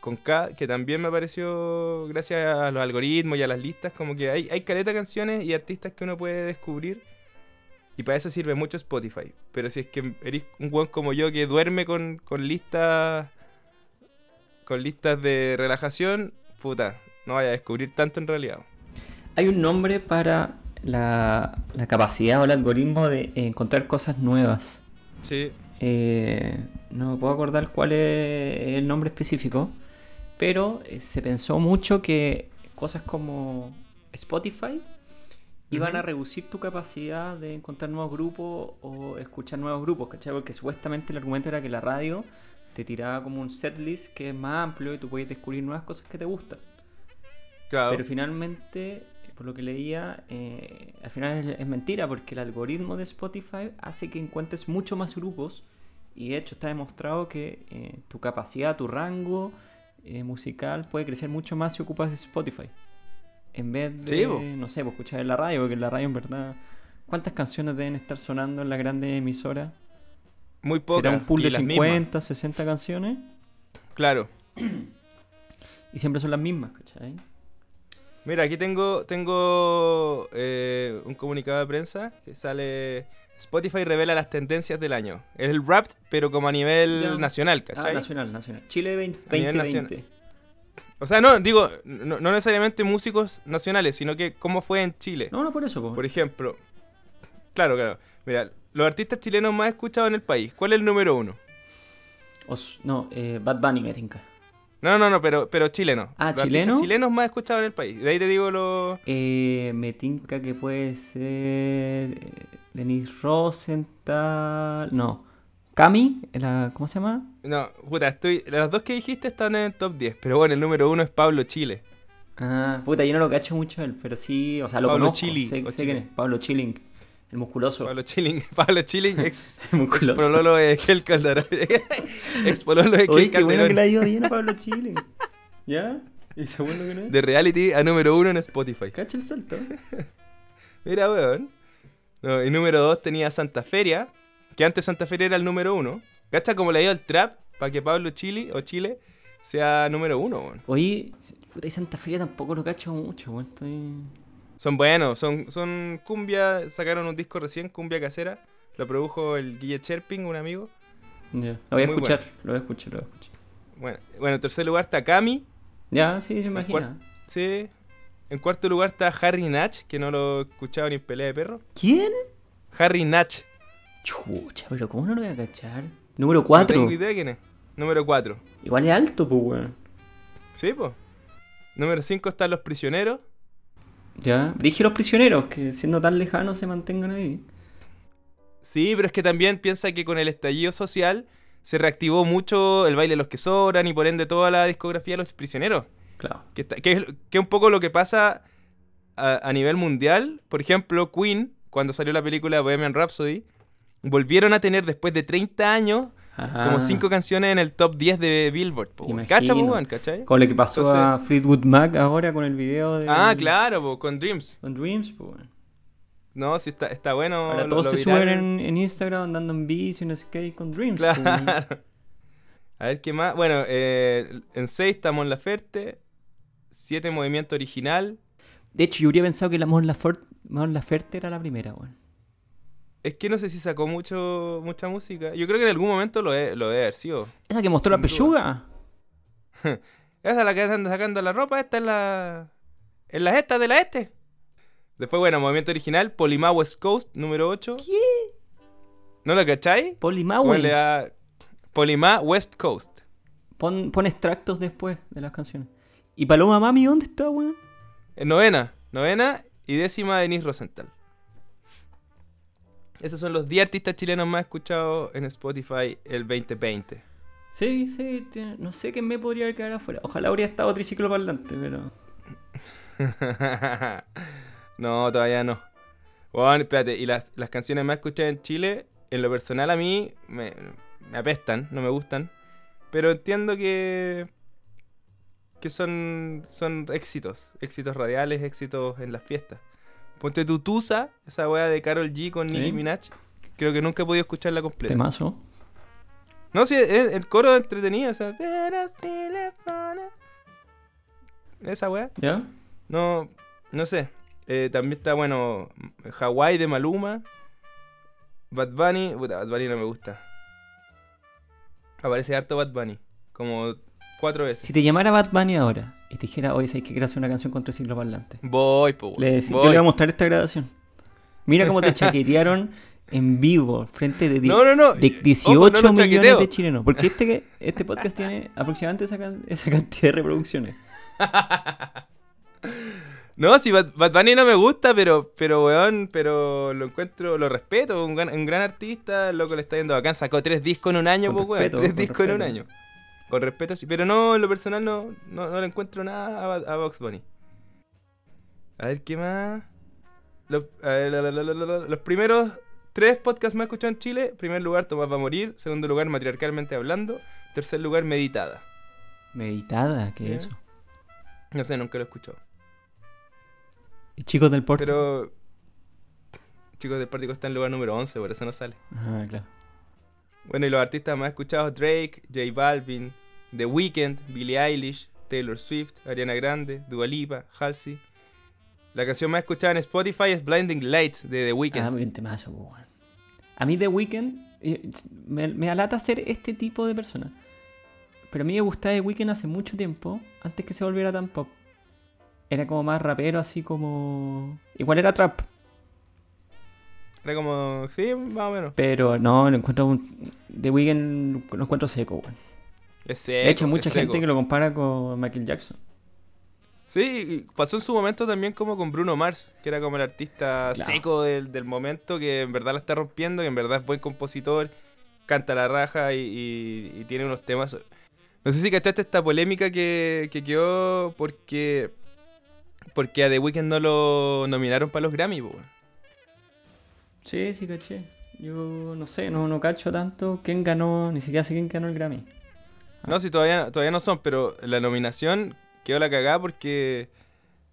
con K, que también me apareció gracias a los algoritmos y a las listas, como que hay, hay caleta canciones y artistas que uno puede descubrir. Y para eso sirve mucho Spotify. Pero si es que eres un weón como yo que duerme con, con listas. con listas de relajación, puta, no vaya a descubrir tanto en realidad. Hay un nombre para la, la capacidad o el algoritmo de encontrar cosas nuevas. Sí. Eh, no me puedo acordar cuál es el nombre específico, pero eh, se pensó mucho que cosas como Spotify iban a reducir tu capacidad de encontrar nuevos grupos o escuchar nuevos grupos, ¿cachai? Porque supuestamente el argumento era que la radio te tiraba como un setlist que es más amplio y tú puedes descubrir nuevas cosas que te gustan. Claro. Pero finalmente, por lo que leía, eh, al final es, es mentira porque el algoritmo de Spotify hace que encuentres mucho más grupos y de hecho está demostrado que eh, tu capacidad, tu rango eh, musical puede crecer mucho más si ocupas Spotify. En vez de, Sí, no sé, pues, escuchar en la radio, porque en la radio en verdad... ¿Cuántas canciones deben estar sonando en la grande emisora? Muy pocas. ¿Será un pool de las mismas. 50, 60 canciones? Claro. Y siempre son las mismas, ¿cachai? Mira, aquí tengo, tengo eh, un comunicado de prensa que sale... Spotify revela las tendencias del año. Es el rap, pero como a nivel Ya. nacional, Ah, ¿cachai? nacional, nacional. Chile 20, A nivel 2020. O sea, no, digo, no, no necesariamente músicos nacionales, sino que cómo fue en Chile. No, no por eso, po. Por ejemplo, claro, claro. Mira, los artistas chilenos más escuchados en el país. ¿Cuál es el número uno? Os- no, eh, Bad Bunny me tinca. No, no, no, pero, pero chileno. Ah, Los ¿chileno? chilenos más escuchados en el país. De ahí te digo los... Eh, me tinca que puede ser eh, Denise Rosenthal. No. Cami, la, ¿cómo se llama? No, puta, estoy... Los dos que dijiste están en el top 10. Pero bueno, el número uno es Pablo Chile. Ah, puta, yo no lo cacho mucho él, pero sí, o sea, lo Pablo conozco. Chili, sé, sé quién es. Pablo Chilling, el musculoso. Pablo Chilling. Pablo Chilling, ex... El musculoso. ex pololo de Kel Calderón. ex pololo de Oye, Kel qué bueno que ha ido bien a Pablo Chilling. ¿Ya? ¿Y segundo que no es? De reality a número uno en Spotify. Cacha el salto. Mira, weón. No, y número 2 tenía Santa Feria, que antes Santa Feria era el número 1. ¿Cacha como le dio el trap para que Pablo Chile o Chile sea número 1, weón? Oye, puta, y Santa Feria tampoco lo cacho mucho, weón. Estoy. Son buenos, son, son cumbia, sacaron un disco recién, cumbia casera. Lo produjo el Guille Cherping, un amigo. Ya. Lo voy a escuchar, lo voy a escuchar, lo voy a escuchar. Bueno, bueno en tercer lugar está Cami. Ya, sí, se imagina. Sí. En cuarto lugar está Harry Natch, que no lo he escuchado ni en pelea de perro. ¿Quién? Harry Natch. Chucha, pero ¿cómo no lo voy a cachar? Número No 4. tengo idea quién es. Número 4. Igual es alto, pues, weón. Sí, pues. Número 5 están Los Prisioneros. Ya. Dije los prisioneros, que siendo tan lejanos se mantengan ahí. Sí, pero es que también piensa que con el estallido social se reactivó mucho el baile de los que sobran y por ende toda la discografía de los prisioneros. Claro. Que, está- que es, que es un poco lo que pasa a, a nivel mundial. Por ejemplo, Queen, cuando salió la película Bohemian Rhapsody, volvieron a tener después de 30 años como 5 canciones en el top 10 de Billboard. po. ¿Cacha, po? ¿Cachai? Con lo que pasó Entonces- a Fleetwood Mac ahora con el video de. Ah, claro, po, con Dreams. Con Dreams, weón. No, sí está, está bueno. Ahora lo- todos lo se suben en, en Instagram andando en bici, no sé qué, con Dreams. Claro. A ver qué más. Bueno, eh, en 6 está Mon Laferte. 7 Movimiento Original. De hecho, yo hubiera pensado que la Mon Laferte, Mon Laferte era la primera, weón. Es que no sé si sacó mucho mucha música. Yo creo que en algún momento lo, he- lo debe haber sido. ¿Esa que mostró la pechuga? Esa es la que anda sacando la ropa, esta es la. Es la esta de la este. Después, bueno, movimiento original, Polima West Coast, número 8. ¿Qué? ¿No lo cacháis? Le da Polima West Coast. Pon, pon extractos después de las canciones. ¿Y Paloma Mami dónde está, weón? En novena, novena y décima Denise Rosenthal. Esos son los 10 artistas chilenos más escuchados en Spotify el 2020. Sí, sí, no sé qué me podría haber quedado afuera. Ojalá habría estado triciclo parlante, pero. no, todavía no. Bueno, espérate, y las, las canciones más escuchadas en Chile, en lo personal a mí me, me apestan, no me gustan. Pero entiendo que. que son, son éxitos, éxitos radiales, éxitos en las fiestas. Ponte tu Tusa, esa wea de Carol G con Sí. Nicki Minaj. Creo que nunca he podido escucharla completa. Temazo. No, sí, es- el coro entretenido, o sea, pero si le pone- Esa wea. ¿Ya? No, no sé. Eh, también está, bueno, Hawaii de Maluma. Bad Bunny. Puta, Bad Bunny no me gusta. Aparece harto Bad Bunny. Como cuatro veces. Si te llamara Bad Bunny ahora y te dijera, oye, ¿sabes que quiero hacer una canción con triciclo parlante? Voy, po, Le decí- yo voy. le voy a mostrar esta grabación. Mira cómo te chaquetearon en vivo, frente de, di- No, no, no. de Ojo, 18 no lo millones chaqueteo. de chilenos. Porque este, este podcast tiene aproximadamente esa, can- esa cantidad de reproducciones. No, si Bad, Bad Bunny no me gusta, pero, pero, weón, pero lo encuentro, lo respeto. Un gran, un gran artista, loco le está yendo bacán. Sacó tres discos en un año, po, weón. Tres discos en un año. Con respeto, sí. Pero no, en lo personal no, no, no le encuentro nada a, a Box Bunny. A ver, ¿qué más? Los, a ver, la, la, la, la, la, los primeros tres podcasts más escuchados en Chile. Primer lugar, Tomás va a morir. Segundo lugar, Matriarcalmente Hablando. Tercer lugar, Meditada. Meditada, ¿qué es eso? No sé, nunca lo he escuchado. Y chicos del porte. Pero... Chicos del Pórtico está en lugar número 11, por eso no sale. Ah, claro. Bueno, y los artistas más escuchados, Drake, J Balvin, The Weeknd, Billie Eilish, Taylor Swift, Ariana Grande, Dua Lipa, Halsey. La canción más escuchada en Spotify es Blinding Lights de The Weeknd. Ah, muy bien, temazo, po, weón. A mí The Weeknd eh, me, me alata ser este tipo de persona. Pero a mí me gustaba The Weeknd hace mucho tiempo, antes que se volviera tan pop. Era como más rapero, así como... Igual era trap, Era como, sí, más o menos. pero no, lo encuentro un... The Weeknd lo encuentro seco, weón. Es seco, De hecho, mucha es gente seco. que lo compara con Michael Jackson. Sí, pasó en su momento también como con Bruno Mars, que era como el artista Claro. seco del, del momento, que en verdad la está rompiendo, que en verdad es buen compositor, canta la raja y, y- y tiene unos temas... No sé si cachaste esta polémica que, que quedó porque, porque a The Weeknd no lo nominaron para los Grammy, po. Sí, sí, caché. Yo no sé, no, no cacho tanto quién ganó, ni siquiera sé quién ganó el Grammy. No, si todavía, todavía no son, pero la nominación quedó la cagada porque,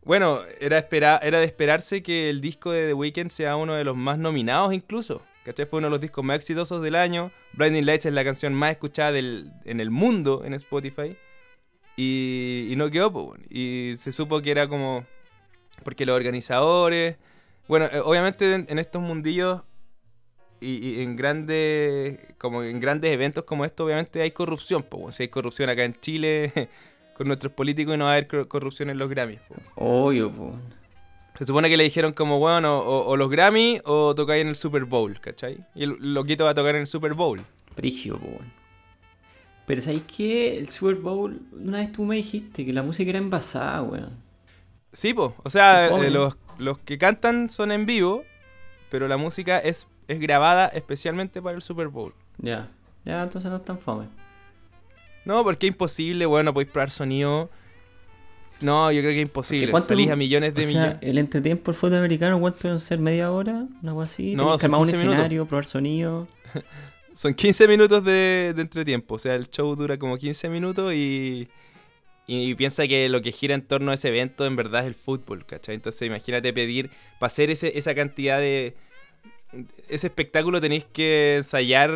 bueno, era, era de esperarse que el disco de The Weeknd sea uno de los más nominados incluso. ¿Cachai? Fue uno de los discos más exitosos del año. Blinding Lights es la canción más escuchada en el mundo en Spotify. Y, y no quedó, weón. Y se supo que era como... Porque los organizadores... Bueno, eh, obviamente en, en estos mundillos y, y en grandes como en grandes eventos como esto obviamente hay corrupción po, si hay corrupción acá en Chile con nuestros políticos y no va a haber cor- corrupción en los Grammys po. Obvio, po. se supone que le dijeron como bueno o, o los Grammy o tocáis en el Super Bowl ¿cachai? y el loquito va a tocar en el Super Bowl Prigio, po. Pero ¿sabéis qué? El Super Bowl, una vez tú me dijiste que la música era envasada, weón. sí po o sea eh, los, los que cantan son en vivo pero la música es, es grabada especialmente para el Super Bowl Ya. Ya, entonces no es tan fome. no porque es imposible bueno podéis probar sonido no, yo creo que es imposible. ¿cuánto- Salís a millones de o sea, millones. el entretiempo del fútbol americano, ¿cuánto deben ser? ¿Media hora? ¿Una cosa así? No, son armar un 15 minutos. escenario, probar sonido. Son 15 minutos de, de entretiempo. O sea, el show dura como 15 minutos y, y piensa que lo que gira en torno a ese evento en verdad es el fútbol, ¿cachai? Entonces imagínate pedir, para hacer ese, esa cantidad de... Ese espectáculo tenéis que ensayar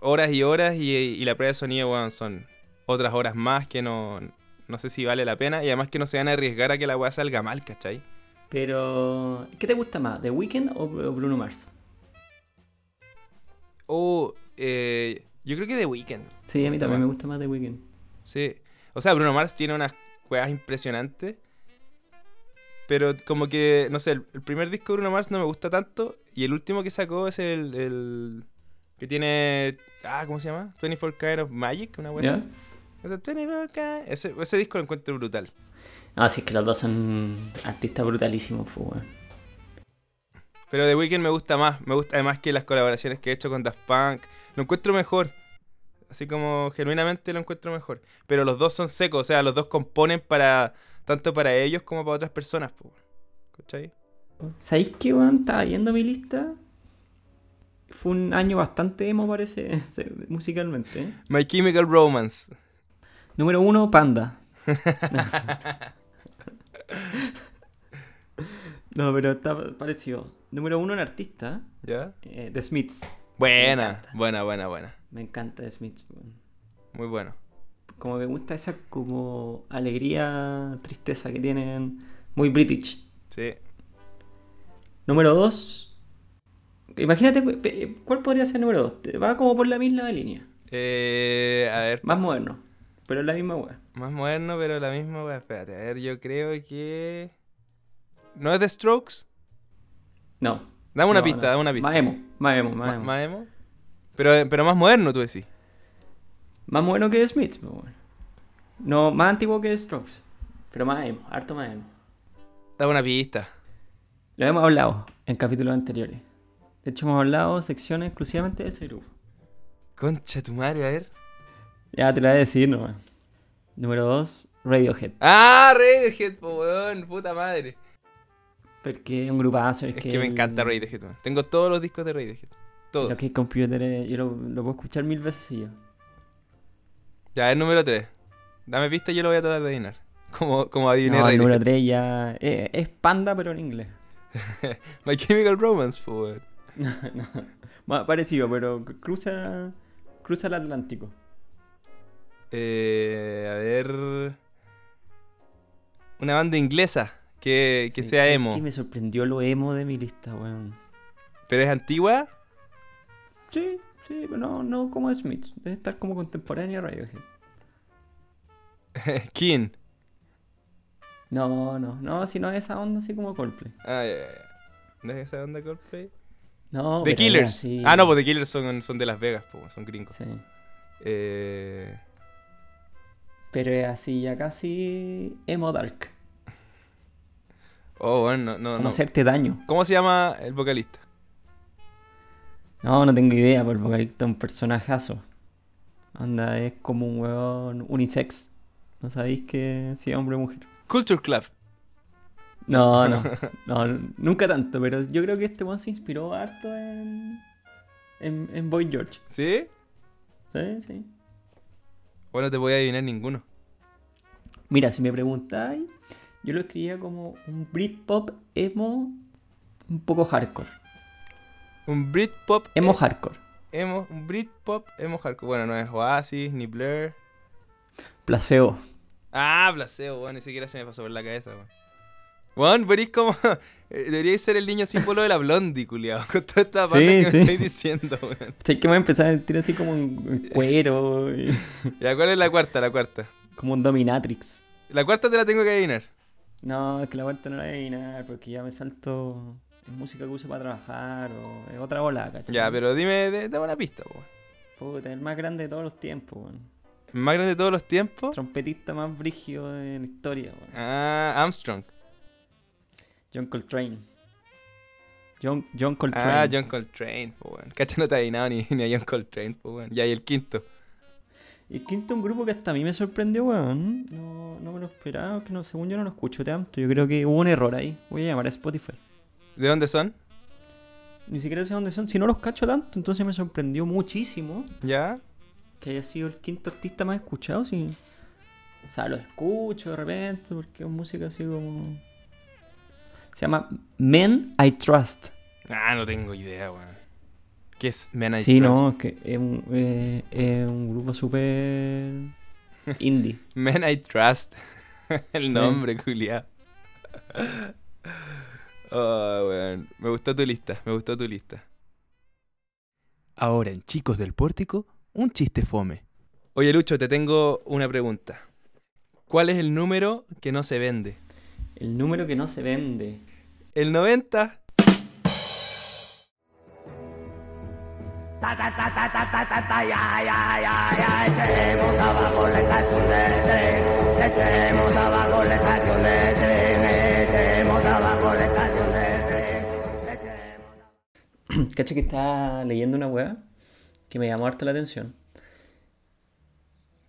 horas y horas y, y la prueba de sonido, weón, son otras horas más que no, no sé si vale la pena y además que no se van a arriesgar a que la weá salga mal, ¿cachai? Pero, ¿qué te gusta más? ¿The Weeknd o, Bruno Mars? O eh, yo creo que The Weeknd. Sí, a mí también me gusta más The Weeknd. Sí. O sea, Bruno Mars tiene unas weas impresionantes. Pero como que, no sé, el primer disco de Bruno Mars no me gusta tanto. Y el último que sacó es el, el que tiene... Ah, ¿cómo se llama? 24 Kind of Magic, una wea así. Ese 24 Kind- Ese, ese disco lo encuentro brutal. Ah, sí, es que los dos son artistas brutalísimos, pues. Pero The Weeknd me gusta más. Me gusta además que las colaboraciones que he hecho con Daft Punk. Lo encuentro mejor. Así como genuinamente lo encuentro mejor. Pero los dos son secos. O sea, los dos componen para tanto para ellos como para otras personas. po. ¿Cachai? ¿Sabéis qué, weón? Estaba viendo mi lista. Fue un año bastante emo, parece, musicalmente. ¿eh? My Chemical Romance. Número uno, Panda. no, pero está parecido. Número uno en artista, ¿Ya? eh, The Smiths. Buena, buena, buena, buena. Me encanta The Smiths, weón. Muy bueno. Como me gusta esa como alegría, tristeza que tienen. Muy British. Sí. Número 2. Imagínate, pe- ¿cuál podría ser el número 2? Va como por la misma línea. Eh, a ver, Más moderno. Pero es la misma weá. más moderno, pero la misma. wea. Espérate, a ver, yo creo que. ¿No es The Strokes? No. Dame una No, pista, no. dame una pista. Más emo, más emo, más emo. ¿Más emo? Pero, pero más moderno, tú decís. Más moderno que The Smiths, pues, weón. No, más antiguo que The Strokes. Pero más emo, harto más emo. Dame una pista. Lo hemos hablado en capítulos anteriores. De hecho, hemos hablado secciones exclusivamente de ese grupo. Concha tu madre, a ver. Ya te la voy a decir nomás. Número 2, Radiohead. Ah, Radiohead, po, weón, puta madre. Porque es un grupazo. Es, Es que me encanta Radiohead, weón. Tengo todos los discos de Radiohead. Todos. Lo que es computer, es- yo lo, lo puedo escuchar mil veces y yo. Ya, el número 3. Dame pista y yo lo voy a tratar de adivinar. Como, como adiviné No, el número Radiohead. 3 ya. eh, es Panda, pero en inglés. My Chemical Romance, weón. No, no. Parecido, pero cruza, cruza el Atlántico. Eh, a ver. Una banda inglesa que, que Sí, sea es emo. que me sorprendió lo emo de mi lista, weón. Pero es antigua. Sí, sí, pero no, no como Smith. Debe estar como contemporáneo a Radiohead. King. No, no, no, si no es esa onda así como Coldplay. Ah, ya, ya. ¿No es esa banda Coldplay? No, The pero Killers. Ah, no, pues The Killers son, son de Las Vegas, po, son gringos. Sí. Eh, Pero es así ya casi emo dark. Oh, bueno, no, no, Como no. hacerte daño. ¿Cómo se llama el vocalista? No, no tengo idea, por el vocalista es un personajazo. Onda, es como un weón unisex. No sabéis que si es hombre o mujer. Culture Club. No, no, no, nunca tanto, pero yo creo que este weón se inspiró harto en, en, en Boy George. ¿Sí? ¿Sí? Sí. Bueno, te voy a adivinar ninguno. Mira, si me preguntáis, yo lo escribía como un Britpop emo un poco hardcore. Un Britpop. Emo eh, hardcore. emo, un Britpop emo hardcore. Bueno, no es Oasis ni Blur. Placebo. Ah, Placebo, bueno, ni siquiera se me pasó por la cabeza, weón. Weón, venís como. eh, Deberíais ser el niño símbolo de la blondie, culiao. Con toda esta Sí, que sí. me estáis diciendo, weón. Sé que me voy a empezar a sentir así como un cuero, y- Ya, ¿cuál es la cuarta? La cuarta. como un dominatrix. La cuarta te la tengo que adivinar. No, es que la vuelta no la voy a adivinar porque ya me salto en música que uso para trabajar o es otra bola, ¿cachai? Ya, pero dime, dame una pista, weón. Puta, el más grande de todos los tiempos, weón. ¿El más grande de todos los tiempos? Trompetista más brígido de la historia, weón. Ah, Armstrong. John Coltrane. John, John Coltrane. Ah, John Coltrane, po, weón. Cacha no te ha adivinado ni, ni a John Coltrane, po, weón. Ya, y el quinto. Y quinto, un grupo que hasta a mí me sorprendió, weón. No, no me lo esperaba, que no, según yo no lo escucho tanto. Yo creo que hubo un error ahí. Voy a llamar a Spotify. ¿De dónde son? Ni siquiera sé dónde son. Si no los cacho tanto, entonces me sorprendió muchísimo ¿Ya? Que haya sido el quinto artista más escuchado. Sí. O sea, lo escucho de repente porque es música así como. Se llama Men I Trust. Ah, no tengo idea, weón. ¿Qué es Men I sí, Trust? no, es que es un, eh, es un grupo súper indie. Men I Trust. el Sí. nombre, culiao. Oh, weón. Me gustó tu lista, me gustó tu lista. Ahora en Chicos del Pórtico, un chiste fome. Oye, Lucho, te tengo una pregunta. ¿Cuál es el número que no se vende? El número que no se vende. El 90. Cacha que estaba leyendo una weá que me llamó harto la atención.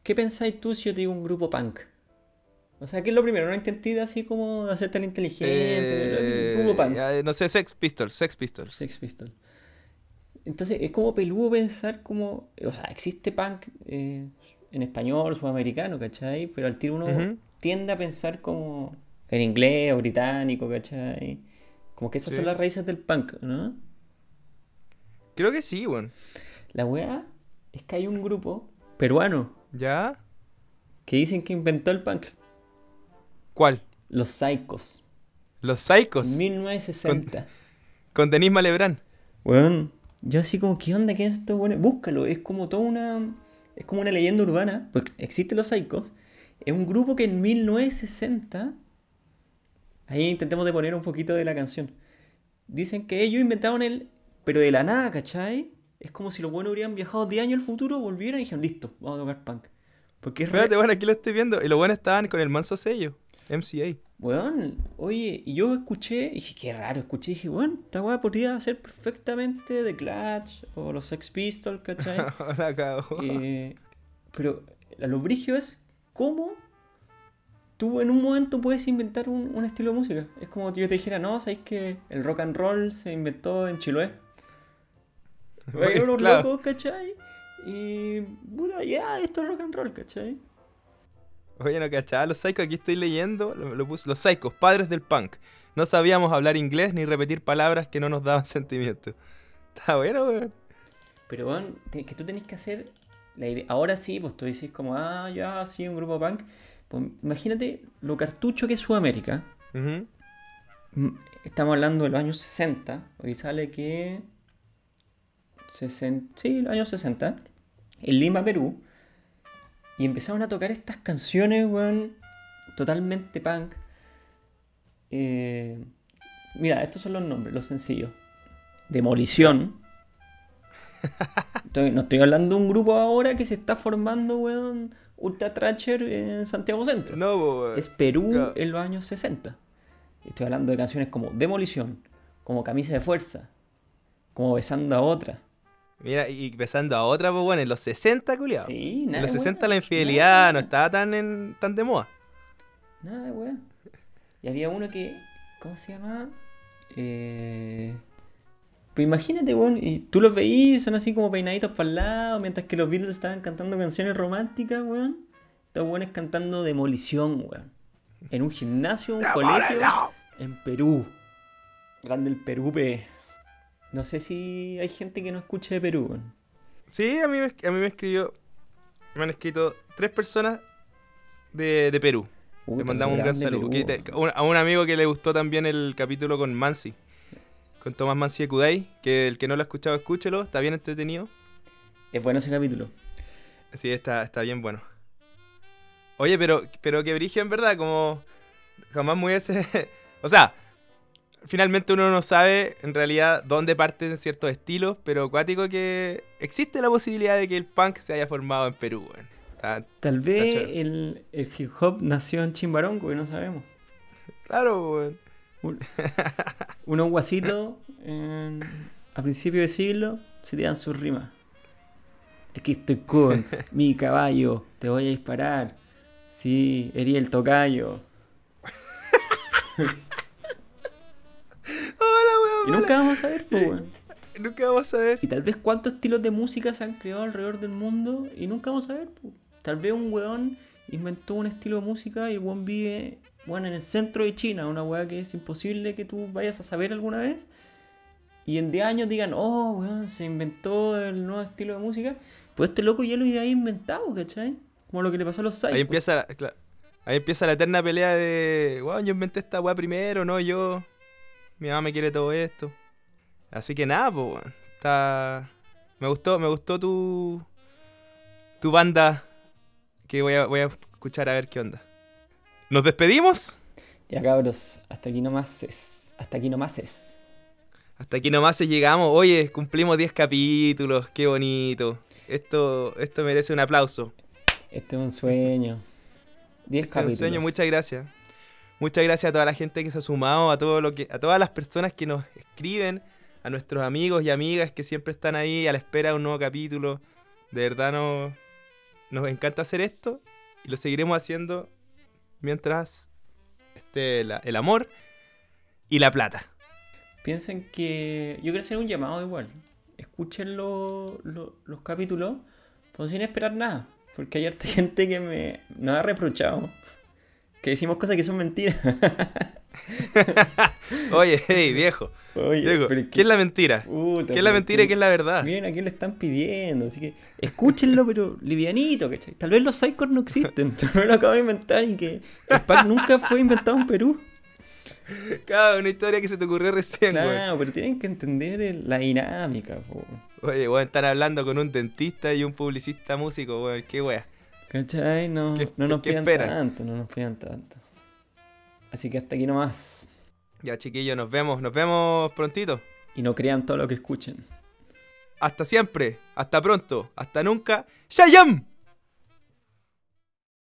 ¿Qué pensáis tú si yo te digo un grupo punk? O sea, ¿qué es lo primero? No intenté así como de hacerte el inteligente. Eh, grupo punk. ya, no sé, Sex Pistols, Sex Pistols. Sex Pistols. Entonces es como peludo pensar como. O sea, existe punk eh, en español, sudamericano, ¿cachai? Pero al tiro uno tiende a pensar como en inglés o británico, ¿cachai? Como que esas Sí. son las raíces del punk, ¿no? Creo que sí, weón. La weá es que hay un grupo peruano ¿Ya? que dicen que inventó el punk. ¿Cuál? Los Psychos. Los Psychos. 1960. Con Denis Malebrán. Weón, yo así como, ¿qué onda? ¿Qué es esto? Bueno, búscalo, es como toda una. Es como una leyenda urbana, porque existen los Psychos. Es un grupo que en 1960. Ahí intentemos de poner un poquito de la canción. Dicen que ellos inventaron el. Pero de la nada, ¿cachai? Es como si los buenos hubieran viajado 10 años al futuro, volvieran y dijeron, listo, vamos a tocar punk. Porque es re- Espérate, bueno, aquí lo estoy viendo. Y los buenos estaban con el manso sello. MCA. Weón, oye, y yo escuché, y dije, qué raro, escuché, y dije, bueno, esta weá podría ser perfectamente The Clash o los Sex Pistols, ¿cachai? La cagó. Eh, pero lo brigio es cómo tú en un momento puedes inventar un, un estilo de música. Es como si yo te dijera, no, sabéis que el rock and roll se inventó en Chiloé. Hay unos claro. locos, ¿cachai? Y, puta, ya, esto es rock and roll, ¿cachai? Oye, no cachaba los Psychos, aquí estoy leyendo, lo, lo puse, los Psychos, padres del punk. No sabíamos hablar inglés ni repetir palabras que no nos daban sentimiento. Está bueno, weón. Pero, bueno, que tú tenés que hacer la idea. Ahora sí, pues tú decís como, ah, ya, sí, un grupo punk. Pues imagínate lo cartucho que es Sudamérica. Mm, Estamos hablando de los años 60. Hoy sale que. 60, sí, los años 60. En Lima, Perú. Y empezaron a tocar estas canciones, weón. Totalmente punk. Eh, mira, estos son los nombres, los sencillos: Demolición. Estoy- no estoy hablando de un grupo ahora que se está formando, weón. Ultra Thrasher en Santiago Centro. No, weón. Es Perú en los años 60. Estoy hablando de canciones como Demolición, como Camisa de Fuerza, como Besando a Otra. Mira, y besando a otra, pues bueno, en los 60, culiado. Sí, en nada. los de 60 wea, la infidelidad de no estaba tan, en, tan de moda. Nada wea. Y había uno que. ¿Cómo se llama? Eh. Pues imagínate, weón, y tú los veís, son así como peinaditos para el lado, mientras que los Beatles estaban cantando canciones románticas, weón. Estos weones cantando Demolición, weón. En un gimnasio, un colegio, en Perú. Grande el Perú, pe. No sé si hay gente que no escuche de Perú. Sí, a mí, me, a mí me escribió. Me han escrito tres personas de, de Perú. Puta, Le mandamos un gran saludo. Te- a un amigo que le gustó también el capítulo con Mansi. Con Tomás Mansi de Kudai. Que el que no lo ha escuchado, escúchelo. Está bien entretenido. Es bueno ese capítulo. Sí, está, está bien bueno. Oye, pero, pero que brigio en verdad, como jamás me hubiese... o sea, finalmente uno no sabe en realidad dónde parten ciertos estilos, pero acuático que existe la posibilidad de que el punk se haya formado en Perú. Está- Tal vez el, el hip hop nació en Chimbarongo y no sabemos. Claro, weón. Un- unos guasitos a principios de siglo se tiran sus rimas. Aquí estoy con mi caballo, te voy a disparar. Sí, herí el tocayo. Hola, weón. Y nunca vamos a saber, pues, weón. Nunca vamos a ver. Y tal vez cuántos estilos de música se han creado alrededor del mundo y nunca vamos a ver. po. Tal vez un weón inventó un estilo de música y el weón vive bueno, en el centro de China, una weá que es imposible que tú vayas a saber alguna vez. Y en 10 años digan, oh, weón, se inventó el nuevo estilo de música. Pues este loco ya lo había inventado, ¿cachai? Como lo que le pasó a los Psychos. Ahí empieza, la- ahí empieza la eterna pelea de, weón, yo inventé esta weá primero, no yo. Mi mamá me quiere todo esto. Así que nada, pues. Está... Me gustó, me gustó tu... Tu banda que voy a, voy a escuchar a ver qué onda. ¿Nos despedimos? Ya cabros, hasta aquí nomás es. Hasta aquí nomás es. Hasta aquí nomás llegamos. Oye, cumplimos 10 capítulos. Qué bonito. Esto, esto merece un aplauso. Este es un sueño. 10 Este es un capítulos. sueño. Muchas gracias. Muchas gracias a toda la gente que se ha sumado, a todo lo que, a todas las personas que nos escriben, a nuestros amigos y amigas que siempre están ahí a la espera de un nuevo capítulo. De verdad nos, nos encanta hacer esto y lo seguiremos haciendo mientras esté la- el amor y la plata. Piensen que. Yo quiero hacer un llamado igual. Escuchen lo- lo- los capítulos, pero sin esperar nada. Porque hay harta gente que me nos ha reprochado. Que decimos cosas que son mentiras. Oye, hey, viejo. Oye, ¿qué es la mentira? puta, ¿Qué es la mentira y qué es la verdad? Miren a quién le están pidiendo, así que escúchenlo, pero livianito, ¿cachai? Tal vez los psychos no existen, vez lo acabo de inventar y que el pack nunca fue inventado en Perú. Cada una historia que se te ocurrió recién, güey. Claro, pero tienen que entender la dinámica, po. Oye, weón, están hablando con un dentista y un publicista músico, weón. Qué wea. ¿Cachai? No, ¿Qué- no nos pidan tanto, no nos pidan tanto. Así que hasta aquí nomás. Ya, chiquillos, nos vemos. Nos vemos prontito. Y no crean todo lo que escuchen. Hasta siempre. Hasta pronto. Hasta nunca. ¡Shayam!